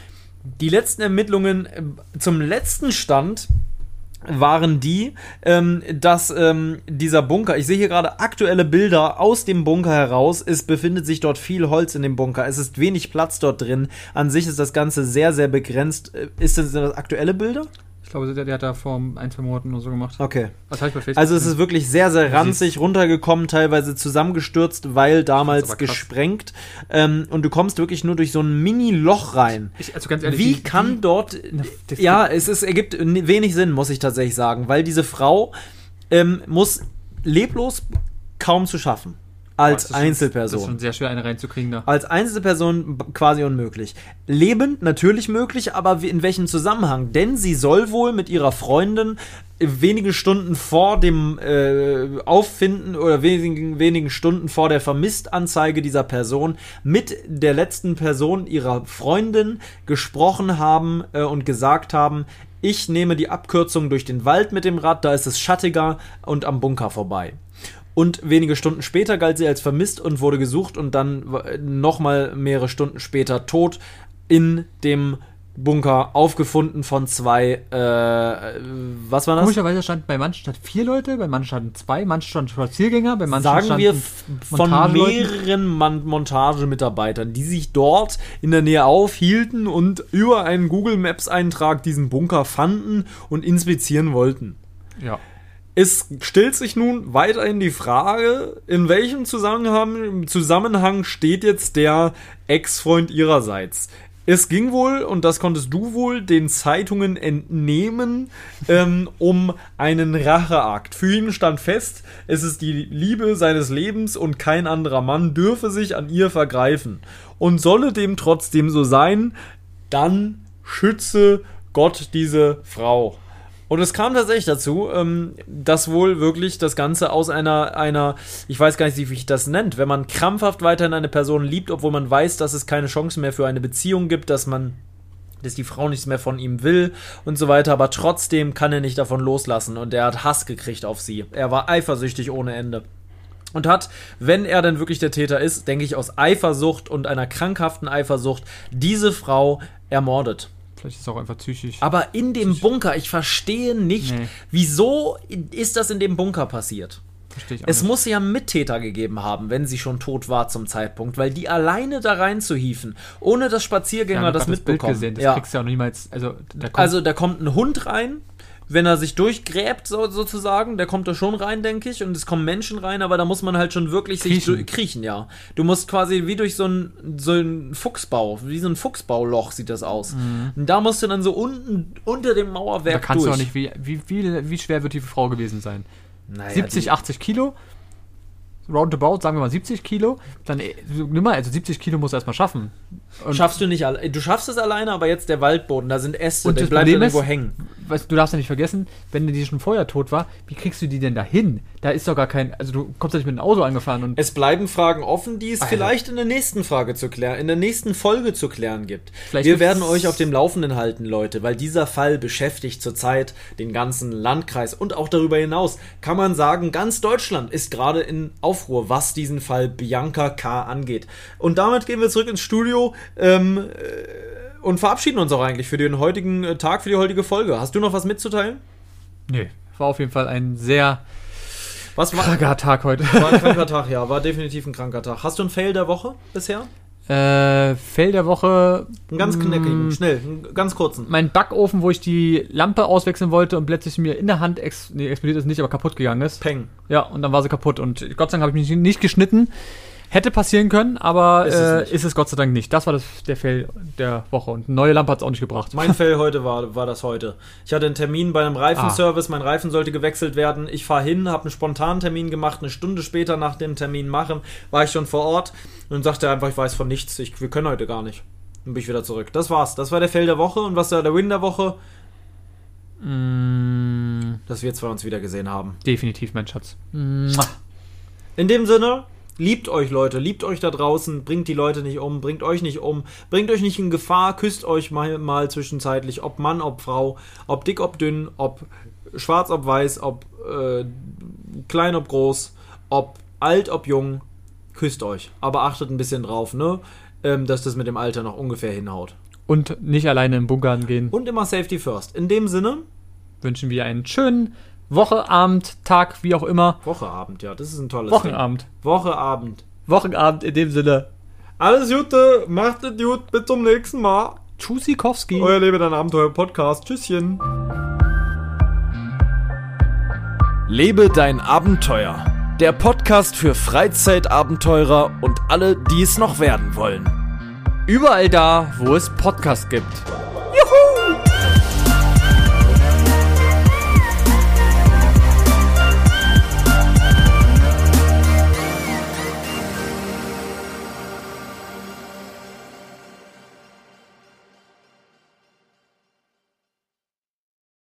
die letzten Ermittlungen äh, zum letzten Stand waren die, ähm, dass ähm, dieser Bunker, ich sehe hier gerade aktuelle Bilder aus dem Bunker heraus, es befindet sich dort viel Holz in dem Bunker, es ist wenig Platz dort drin, an sich ist das Ganze sehr, sehr begrenzt. Äh, Ist das, sind das aktuelle Bilder? Ich glaube, der, der hat da vor ein, zwei Monaten oder so gemacht. Okay. Was habe ich bei Facebook? Also es ist wirklich sehr, sehr ranzig runtergekommen, teilweise zusammengestürzt, weil damals gesprengt. Ähm, und du kommst wirklich nur durch so ein Mini-Loch rein. ich, also ganz ehrlich, Wie kann dort. das- Ja, es ist, ergibt wenig Sinn, muss ich tatsächlich sagen, weil diese Frau ähm, muss leblos kaum zu schaffen. Als schon- Das ist Einzelperson. schon sehr schwer, eine reinzukriegen da. Als Einzelperson quasi unmöglich. Lebend natürlich möglich, aber in welchem Zusammenhang? Denn sie soll wohl mit ihrer Freundin wenige Stunden vor dem äh, Auffinden oder wenigen, wenigen Stunden vor der Vermisstanzeige dieser Person mit der letzten Person ihrer Freundin gesprochen haben äh, und gesagt haben, ich nehme die Abkürzung durch den Wald mit dem Rad, da ist es schattiger und am Bunker vorbei. Und wenige Stunden später galt sie als vermisst und wurde gesucht und dann nochmal mehrere Stunden später tot in dem Bunker aufgefunden von zwei, äh, was war das? Komischerweise stand bei manchen stand vier Leute, bei manchen standen zwei, manchen standen Spaziergänger, bei manchen Sagen wir standen von mehreren Montagemitarbeitern, die sich dort in der Nähe aufhielten und über einen Google Maps Eintrag diesen Bunker fanden und inspizieren wollten. Ja. Es stellt sich nun weiterhin die Frage, in welchem Zusammenhang, Zusammenhang steht jetzt der Ex-Freund ihrerseits? Es ging wohl, und das konntest du wohl, den Zeitungen entnehmen, ähm, um einen Racheakt. Für ihn stand fest, es ist die Liebe seines Lebens und kein anderer Mann dürfe sich an ihr vergreifen. Und solle dem trotzdem so sein, dann schütze Gott diese Frau. Und es kam tatsächlich dazu, ähm, dass wohl wirklich das Ganze aus einer, einer, ich weiß gar nicht, wie sich das nennt, wenn man krampfhaft weiterhin eine Person liebt, obwohl man weiß, dass es keine Chance mehr für eine Beziehung gibt, dass man, dass die Frau nichts mehr von ihm will und so weiter, aber trotzdem kann er nicht davon loslassen und er hat Hass gekriegt auf sie. Er war eifersüchtig ohne Ende. Und hat, wenn er denn wirklich der Täter ist, denke ich, aus Eifersucht und einer krankhaften Eifersucht diese Frau ermordet. Vielleicht ist es auch einfach psychisch. Aber in dem Bunker, ich verstehe nicht, Nee. wieso ist das in dem Bunker passiert? Verstehe ich auch Es nicht. muss ja Mittäter gegeben haben, wenn sie schon tot war zum Zeitpunkt, weil die alleine da rein zu hieven, ohne dass Spaziergänger Ja, das das Bild mitbekommen. gesehen. Das ja. kriegst du ja auch niemals. Also, da kommt, Also da kommt ein Hund rein, wenn er sich durchgräbt so, sozusagen, der kommt da schon rein, denke ich, und es kommen Menschen rein, aber da muss man halt schon wirklich sich Kriechen. durch- kriechen, ja. Du musst quasi wie durch so ein, so ein Fuchsbau, wie so ein Fuchsbauloch sieht das aus. Und da musst du dann so unten unter dem Mauerwerk Mhm. da kannst durch. du auch nicht, wie, wie, wie, wie schwer wird die Frau gewesen sein? Naja, 70, die- 80 Kilo? Roundabout, sagen wir mal 70 Kilo. Dann äh, nimm mal, also 70 Kilo musst du erstmal schaffen. Und Schaffst du nicht alle. Du schaffst es alleine, aber jetzt der Waldboden, da sind Äste, Und der bleibt Problem irgendwo ist- hängen. weißt, du darfst ja nicht vergessen, wenn die schon vorher tot war, wie kriegst du die denn dahin? Da ist doch gar kein, also du kommst ja nicht mit einem Auto angefahren und Es bleiben Fragen offen, die es Alter. vielleicht in der nächsten Frage zu klären, in der nächsten Folge zu klären gibt. Vielleicht Wir werden euch auf dem Laufenden halten, Leute, weil dieser Fall beschäftigt zurzeit den ganzen Landkreis und auch darüber hinaus kann man sagen, ganz Deutschland ist gerade in Aufruhr, was diesen Fall Bianca K. angeht. Und damit gehen wir zurück ins Studio ähm, äh, und verabschieden uns auch eigentlich für den heutigen äh, Tag, für die heutige Folge. Hast du noch was mitzuteilen? nee, war auf jeden Fall ein sehr Was war, kranker Tag heute. war ein kranker Tag, ja, war definitiv ein kranker Tag. Hast du einen Fail der Woche bisher? Äh, Fail der Woche. Einen ganz mm, knackigen, schnell, einen ganz kurzen. Mein Backofen, wo ich die Lampe auswechseln wollte und plötzlich mir in der Hand ex nee, explodiert ist nicht, aber kaputt gegangen ist. Peng. Ja, und dann war sie kaputt. Und Gott sei Dank habe ich mich nicht geschnitten. Hätte passieren können, aber Ist es äh, ist es Gott sei Dank nicht. Das war das, der Fail der Woche. Und eine neue Lampe hat es auch nicht gebracht. Mein Fail heute war, war das heute. Ich hatte einen Termin bei einem Reifenservice, mein Reifen sollte gewechselt werden. Ich fahre hin, habe einen spontanen Termin gemacht. Eine Stunde später nach dem Termin machen, war ich schon vor Ort und sagte er einfach, ich weiß von nichts, ich, wir können heute gar nicht. Dann bin ich wieder zurück. Das war's. Das war der Fail der Woche und was war der Win der Woche? Mm, Dass wir zwei uns wieder gesehen haben. definitiv, mein Schatz. In dem Sinne, liebt euch Leute, liebt euch da draußen, bringt die Leute nicht um, bringt euch nicht um, bringt euch nicht in Gefahr, küsst euch mal, mal zwischenzeitlich, ob Mann, ob Frau, ob dick, ob dünn, ob schwarz, ob weiß, ob äh, klein, ob groß, ob alt, ob jung, küsst euch. Aber achtet ein bisschen drauf, ne? Ähm, dass das mit dem Alter noch ungefähr hinhaut. Und nicht alleine im Bunker gehen. Und immer Safety first. In dem Sinne, Wünschen wir einen schönen Woche, Abend, Tag, wie auch immer. Wocheabend, ja, das ist ein tolles Wochenabend. Ding. Wocheabend. Wochenabend in dem Sinne. Alles Gute, macht es gut, bis zum nächsten Mal. Tschüssikowski. Euer Lebe dein Abenteuer Podcast. Tschüsschen. Lebe dein Abenteuer. Der Podcast für Freizeitabenteurer und alle, die es noch werden wollen. Überall da, wo es Podcasts gibt.